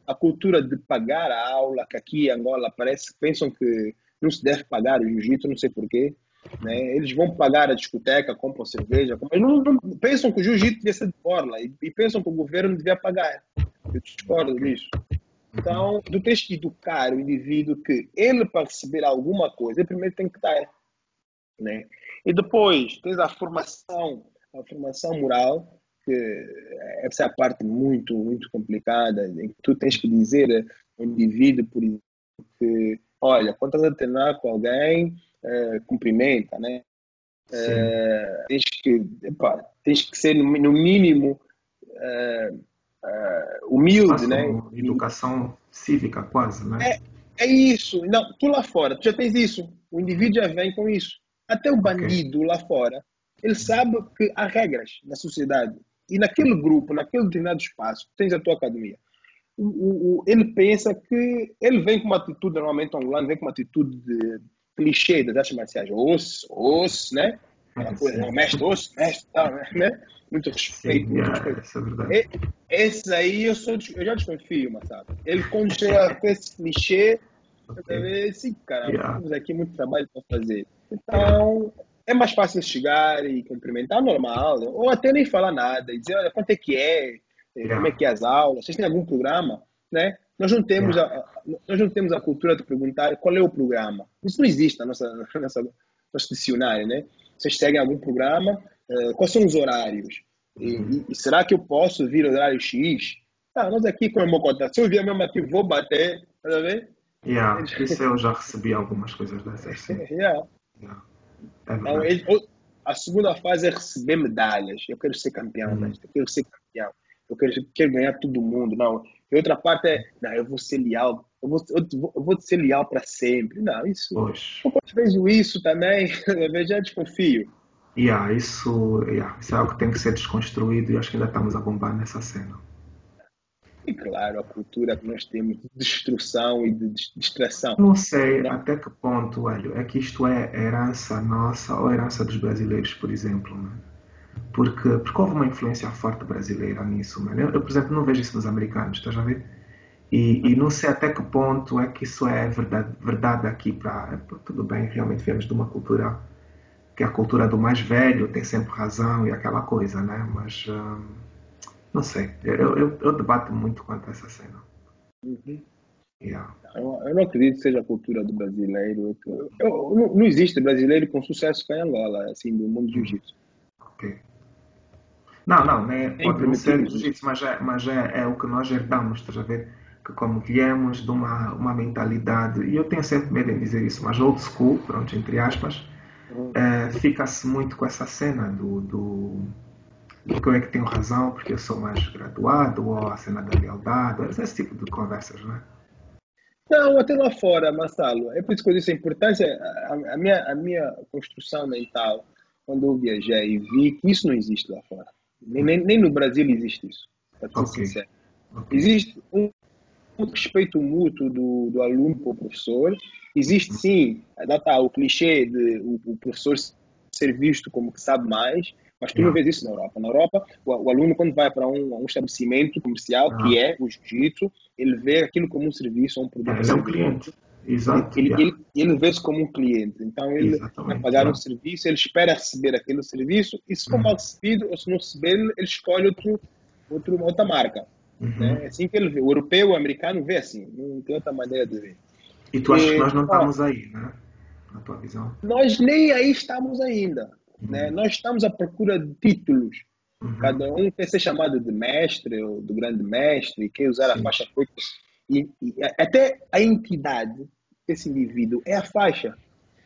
a cultura de pagar a aula, que aqui em Angola parece pensam que não se deve pagar o jiu-jitsu, não sei porquê. Né? Eles vão pagar a discoteca, compram cerveja, mas não, não pensam que o jiu-jitsu devia ser de borla e, e, pensam que o governo devia pagar. Eu discordo disso. Então, tu tens que educar o indivíduo que ele, para receber alguma coisa, ele primeiro tem que dar. Né? E depois, tens a formação, a formação moral, que essa é a parte muito, muito complicada, em que tu tens que dizer ao indivíduo, por exemplo, que, olha, quando estás a treinar com alguém, é, cumprimenta, né? É, tens, que, epa, tens que ser, no mínimo, é, humilde, né? Educação cívica, quase, né? É, é isso. Não, tu lá fora, tu já tens isso. O indivíduo já vem com isso. Até o bandido okay. lá fora, ele sabe que há regras na sociedade. E naquele grupo, naquele determinado espaço, tens a tua academia. O, o, o, ele pensa que ele vem com uma atitude, normalmente angolano, vem com uma atitude de, clichê das artes marciais, os, os, né? Aquela coisa, mestre, os, mestre, tal, né? Muito respeito, Sim, muito respeito. É, é Esse aí eu, sou, eu já desconfio, mas sabe? Ele quando chega com esse clichê, okay. assim, cara, yeah. temos aqui muito trabalho para fazer. Então, é mais fácil chegar e cumprimentar normal, ou até nem falar nada, e dizer, olha, quanto é que é, yeah. como é que é as aulas, vocês têm algum programa, né? Nós não temos a, nós não temos a cultura de perguntar qual é o programa. Isso não existe na nossa, na nossa, nosso dicionário, né? Vocês seguem algum programa? Uh, quais são os horários? E, e, e, será que eu posso vir horário X? Ah, nós aqui com a Mocota, se eu vier mesmo aqui, vou bater, tá vendo? Yeah, isso eu já recebi algumas coisas dessas. Sim. yeah. yeah. É então, ele, a segunda fase é receber medalhas. Eu quero ser campeão, uhum. eu quero ser campeão. Eu quero, quero ganhar todo mundo. Não, e outra parte é, não, eu vou ser leal, eu vou, eu vou, eu vou ser leal para sempre. Não, isso. Poxa. Eu vejo isso também, eu já desconfio. Yeah, isso, yeah, isso é algo que tem que ser desconstruído e acho que ainda estamos a bombar nessa cena. E claro, a cultura que nós temos de destruição e de distração. Não sei não? até que ponto, velho, é que isto é herança nossa ou herança dos brasileiros, por exemplo. Né? Porque, porque houve uma influência forte brasileira nisso, mano. Eu, eu, por exemplo, não vejo isso nos americanos, estás a ver? E, e, não sei até que ponto é que isso é verdade, verdade aqui para. Tudo bem, realmente viemos de uma cultura que é a cultura do mais velho tem sempre razão e aquela coisa, né? Mas hum, não sei, eu, eu, eu, debato muito quanto a essa cena. Uhum. Yeah. Eu, eu, não acredito que seja a cultura do brasileiro. Eu, não, não, existe brasileiro com sucesso em Angola, assim, do mundo do jiu-jitsu. Ok. Não, não, né? pode não ser jiu-jitsu, mas, é, mas é, é o que nós herdamos, estás a ver? Que como viemos de uma, uma mentalidade, e eu tenho sempre medo em dizer isso, mas old school, pronto, entre aspas, uhum. é, fica-se muito com essa cena do, do, que eu é que tenho razão porque eu sou mais graduado, ou a cena da lealdade, esse tipo de conversas, não é? Não, até lá fora, Marcelo. É por isso que eu disse a importância, a, a, minha, a minha construção mental, quando eu viajei e vi que isso não existe lá fora. Nem, nem, nem no Brasil existe isso, para ser okay. sincero. Okay. Existe um, um, respeito mútuo do, do aluno para o professor. Existe sim, lá está o clichê de o, o, professor ser visto como que sabe mais, mas tu não, não vês isso na Europa. Na Europa, o, o aluno, quando vai para um, um, estabelecimento comercial, que é o jiu-jitsu, ele vê aquilo como um serviço, um produto. Ele é um cliente. Exato. Ele, ele, ele vê-se como um cliente. Então, ele Exatamente, vai pagar um serviço, ele espera receber aquele serviço, e se for mal recebido ou se não receber, ele escolhe outro, outro, outra marca. Uhum. Né? É assim que ele vê. O europeu, o americano vê assim, não tem outra maneira de ver. E tu acha que nós não estamos aí, né? Na tua visão? Nós nem aí estamos ainda. Uhum. Né? Nós estamos à procura de títulos. Uhum. Cada um quer ser chamado de mestre ou do grande mestre, quer usar Sim. a faixa preta. E, e, até a entidade desse indivíduo é a faixa.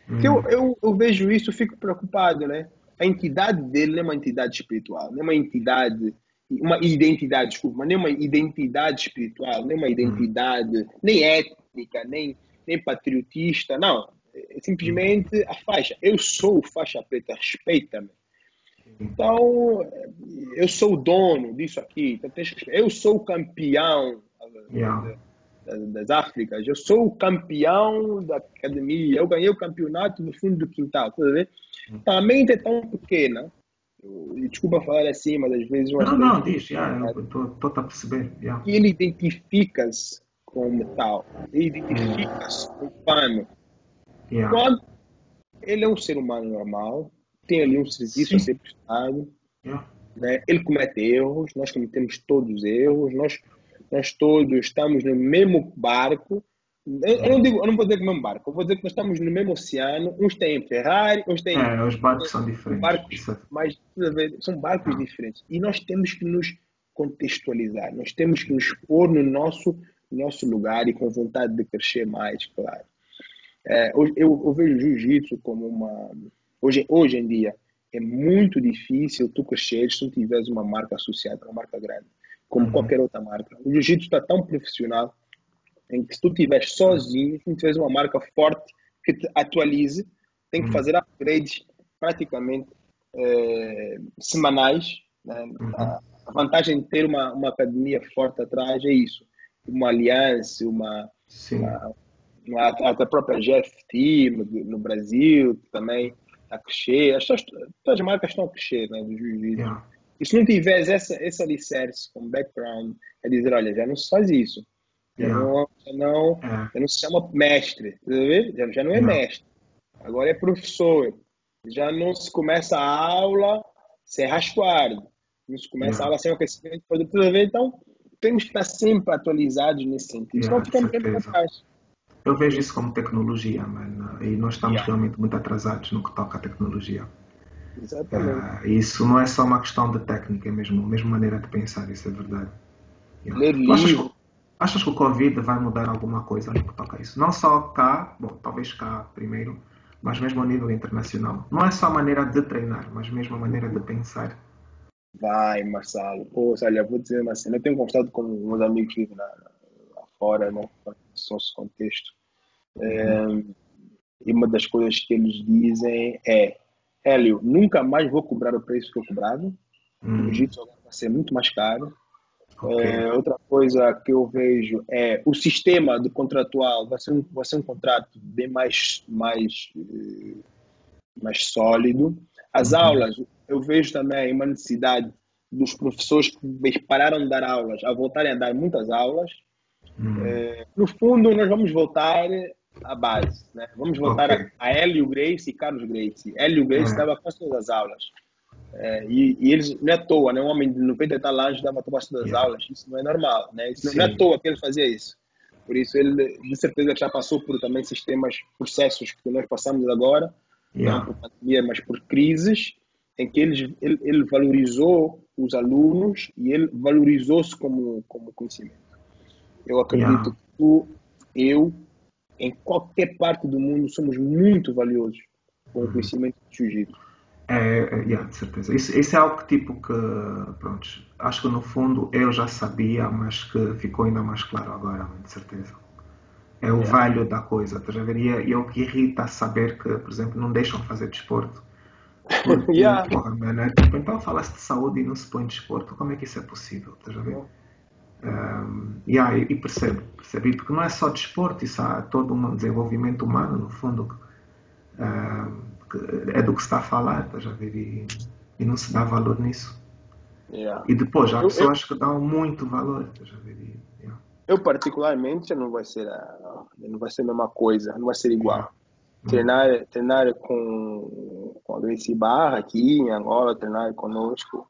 Uhum. Eu, eu, eu vejo isso fico preocupado, né? A entidade dele não é uma entidade espiritual, não é uma entidade uma identidade, desculpa, mas nem uma identidade espiritual, nem uma identidade, uhum. nem étnica, nem, nem patriotista, não. É simplesmente a faixa. Eu sou faixa preta, respeita-me. Então, eu sou o dono disso aqui. Então, eu sou o campeão yeah. das, das Áfricas. Eu sou o campeão da academia. Eu ganhei o campeonato no fundo do quintal. Tá então, a mente é tão pequena. Desculpa falar assim, mas às vezes... Não, não, diz. Estou a perceber. Yeah. Ele identifica-se como tal. Ele identifica-se com o pano. Yeah. Ele é um ser humano normal, tem ali um serviço Sim. a ser prestado, yeah. né? ele comete erros, nós cometemos todos os erros, nós, nós todos estamos no mesmo barco. Eu, eu não digo, eu não vou dizer que é o mesmo barco, eu vou dizer que nós estamos no mesmo oceano, uns têm Ferrari, uns têm. É, os barcos são diferentes. Barcos, é mas são barcos ah. diferentes. E nós temos que nos contextualizar, nós temos que nos pôr no nosso, nosso lugar e com vontade de crescer mais, claro. É, eu, eu, vejo o jiu-jitsu como uma. Hoje, hoje em dia, é muito difícil tu crescer se não tiveres uma marca associada, uma marca grande, como uhum. qualquer outra marca. O jiu-jitsu está tão profissional em que se tu estiveres sozinho, se não tiveres uma marca forte que te atualize, tem que uhum. fazer upgrades praticamente é, semanais. Né? Uhum. A, a vantagem de ter uma, uma academia forte atrás é isso. Uma aliança, uma, uma a, a própria GFT no, no Brasil também a crescer, as, todas as marcas estão a crescer né, do jiu-jitsu. Yeah. E se não tiveres essa, esse alicerce com background, é dizer, olha, já não se faz isso. Já, yeah. não, já, não, yeah. já não se chama mestre, tá já, já não é mestre. Agora é professor. Já não se começa a aula sem rascuado. Não se começa a aula sem aquecimento. Então, temos que estar sempre atualizados nesse sentido. Senão ficamos sempre atrás. Eu vejo isso como tecnologia, mano, e nós estamos yeah. realmente muito atrasados no que toca à tecnologia. Exatamente. Uh, isso não é só uma questão de técnica, é mesmo, a mesma maneira de pensar, isso é verdade. Yeah. Ler achas, que, achas que o Covid vai mudar alguma coisa no que toca a isso? Não só cá, bom, talvez cá primeiro, mas mesmo a nível internacional. Não é só a maneira de treinar, mas mesmo a maneira de pensar. Vai, Marcelo. Pô, olha, vou dizer uma cena. Eu tenho conversado com meus amigos que vivem lá, lá fora, né? nosso contexto. É, e uma das coisas que eles dizem é: Hélio, nunca mais vou cobrar o preço que eu cobrava. Hum. O jiu-jitsu vai ser muito mais caro. Okay. É, outra coisa que eu vejo é o sistema do contratual vai ser um, vai ser um contrato bem mais, mais, eh, mais sólido. As uhum. aulas, eu vejo também uma necessidade dos professores que pararam de dar aulas a voltarem a dar muitas aulas Hum. É, no fundo, nós vamos voltar à base. Né? Vamos voltar okay. a, a Hélio Grace e Carlos Grace. Hélio Grace hum. quase todas as aulas. É, e, e, eles, não é à toa, né? um homem de 90 tal anos dava quase todas as yeah. aulas. Isso não é normal. Né? Isso não é à toa que ele fazia isso. Por isso, ele, de certeza, já passou por também sistemas, processos que nós passamos agora, yeah. não por pandemia, mas por crises, em que ele, ele, ele valorizou os alunos e ele valorizou-se como, como conhecimento. Eu acredito yeah. que tu, eu, em qualquer parte do mundo, somos muito valiosos com o uhum. conhecimento de jiu-jitsu. É, é, yeah, de certeza. Isso, isso, é algo que, tipo que, pronto, acho que no fundo eu já sabia, mas que ficou ainda mais claro agora, de certeza. É o yeah. velho da coisa, tá ver? E, é, e é o que irrita saber que, por exemplo, não deixam fazer desporto. Porque, yeah. porra, man, é, tipo, então fala-se de saúde e não se põe desporto, como é que isso é possível? Tá ver? Yeah. Um, yeah, e percebo, percebi, porque não é só desporto, isso há todo um desenvolvimento humano, no fundo, um, é do que se está a falar, tá, já ver, e, e, não se dá valor nisso. Yeah. E depois há pessoas eu, que dão muito valor, tá, ver, e, yeah. Eu particularmente não vai ser a, não vai ser a mesma coisa, não vai ser igual. Treinar, treinar com, com a Gracie Barra aqui em Angola, treinar conosco,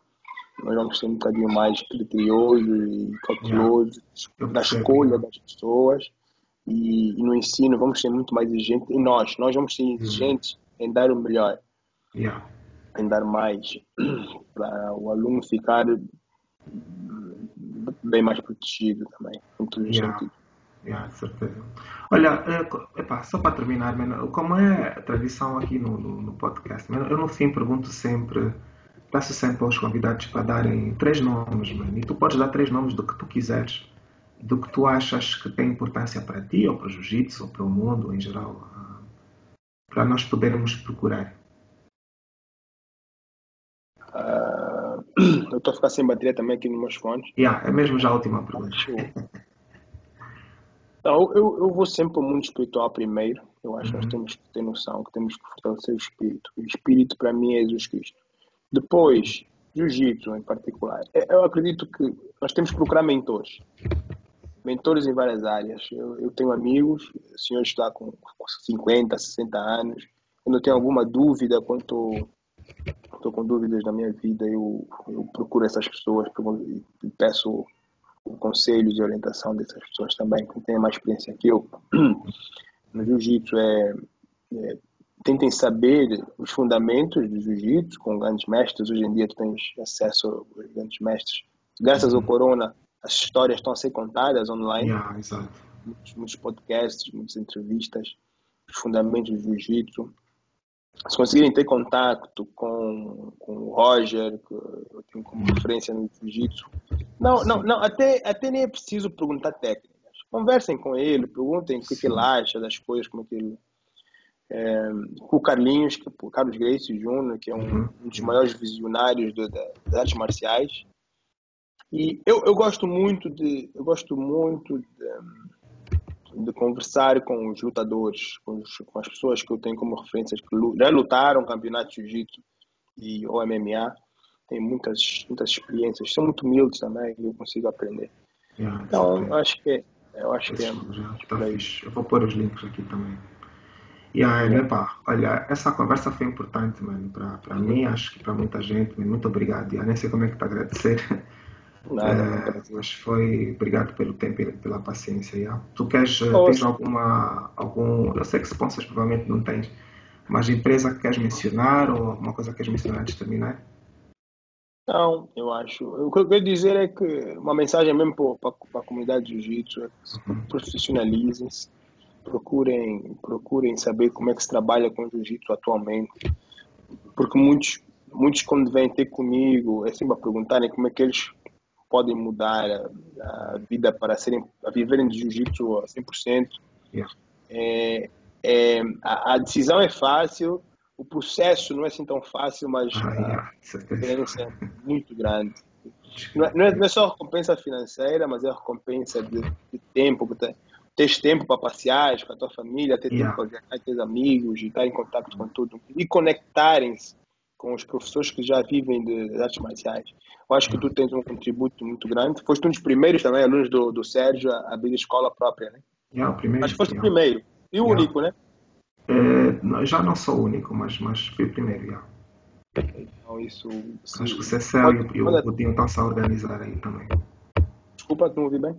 nós vamos ser um bocadinho mais criteriosos e cautelosos yeah. na escolha das pessoas e, e, no ensino vamos ser muito mais exigentes e nós, nós vamos ser uhum. exigentes em dar o melhor, yeah. em dar mais para o aluno ficar bem mais protegido também, em todos os yeah. sentidos. Yeah, certeza. Olha, epá, só para terminar, como é a tradição aqui no, no, no podcast, eu no fim pergunto sempre, peço sempre aos convidados para darem três nomes, mano, e tu podes dar três nomes do que tu quiseres, do que tu achas que tem importância para ti, ou para o jiu-jitsu, ou para o mundo em geral, ah, para nós podermos procurar. Uh, eu estou a ficar sem bateria também aqui nos meus fones. Yeah, é mesmo já a última pergunta. Não, eu, eu vou sempre para o mundo espiritual primeiro. Eu acho que nós uhum. temos que ter noção que temos que fortalecer o espírito. O espírito, para mim, é Jesus Cristo. Depois, jiu-jitsu em particular. É, eu acredito que nós temos que procurar mentores. Mentores em várias áreas. Eu, eu tenho amigos, senhores que estão com 50, 60 anos. Quando eu tenho alguma dúvida, quando estou com dúvidas na minha vida, eu, eu procuro essas pessoas e peço conselhos e orientação dessas pessoas também que têm mais experiência que eu. No jiu-jitsu é, é, tentem saber os fundamentos do jiu-jitsu com grandes mestres. Hoje em dia tu tens acesso aos grandes mestres. Graças ao uhum. corona, as histórias estão a ser contadas online. Yeah, muitos, muitos podcasts, muitas entrevistas, os fundamentos do jiu-jitsu se conseguirem ter contato com, com o Roger, que eu tenho como referência no jiu-jitsu, não, não, não, até, até nem é preciso perguntar técnicas. Conversem com ele, perguntem o que, que ele acha das coisas, como é que ele. É, o Carlinhos, que, o Carlos Gracie Jr., que é um, uhum. um dos maiores visionários do, da, das artes marciais. E eu, eu gosto muito de. Eu gosto muito de, de conversar com os lutadores, com, os, com, as pessoas que eu tenho como referências que já lutaram campeonato de jiu-jitsu e ou MMA, tem muitas muitas experiências, são muito humildes também e eu consigo aprender. Yeah, então, eu acho que eu acho que é. Tá eu vou pôr os links aqui também. E aí, né, pá, olha, essa conversa foi importante, mano, para mim, acho que para muita gente, muito obrigado. Eu nem sei como é que tá agradecer. Nada, é, mas foi obrigado pelo tempo e pela paciência. Yeah. Tu queres oh, tens alguma algum eu sei que sponsors provavelmente não tens, mas empresa que queres mencionar ou alguma coisa que queres mencionar antes de terminar? Não, eu acho. O que eu quero dizer é que uma mensagem mesmo para, para a comunidade de jiu-jitsu é uhum. profissionalizem-se, procurem, procurem saber como é que se trabalha com jiu-jitsu atualmente, porque muitos, muitos quando vêm ter comigo é sempre a perguntarem como é que eles podem mudar a, a vida para serem, a viverem de jiu-jitsu a 100%. Yeah. É, é, a, a, decisão é fácil, o processo não é assim tão fácil, mas ah, a diferença é muito grande. Não é, não é, não é só recompensa financeira, mas é recompensa de, de tempo. Ter, ter tempo para passear com a tua família, ter yeah. tempo para viajar com teus amigos, e estar em contato com tudo e conectarem-se com os professores que já vivem de artes marciais. Eu acho que tu tens um contributo muito grande. Foste um dos primeiros também, alunos do, do Sérgio, a abrir escola própria, né? Yeah, primeiro. Acho que foste yeah. o primeiro. E o yeah. único, né? É, já não sou o único, mas, mas fui o primeiro, já. Então, isso... Acho que o Cecel e o Godinho estão se a organizar aí também. Desculpa, não ouvi bem?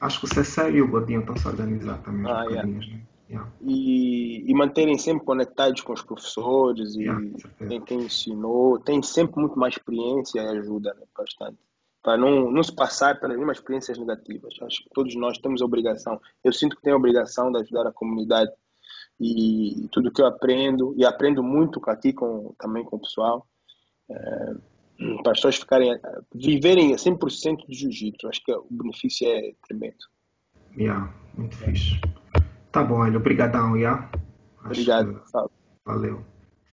Acho que o Cecel e o Godinho estão se a organizar também. Ah, yeah. né? Yeah. E, e, manterem sempre conectados com os professores e yeah, quem, quem ensinou, tem sempre muito mais experiência e ajuda né, bastante. Para não, não se passar pelas mesmas experiências negativas. Acho que todos nós temos a obrigação. Eu sinto que tenho a obrigação de ajudar a comunidade e tudo que eu aprendo, e aprendo muito aqui com, também com o pessoal, é, pessoas ficarem, viverem 100% de jiu-jitsu. Acho que o benefício é tremendo. Yeah, muito fixe. Tá bom, Hélio. Obrigadão, já. Obrigado. Valeu.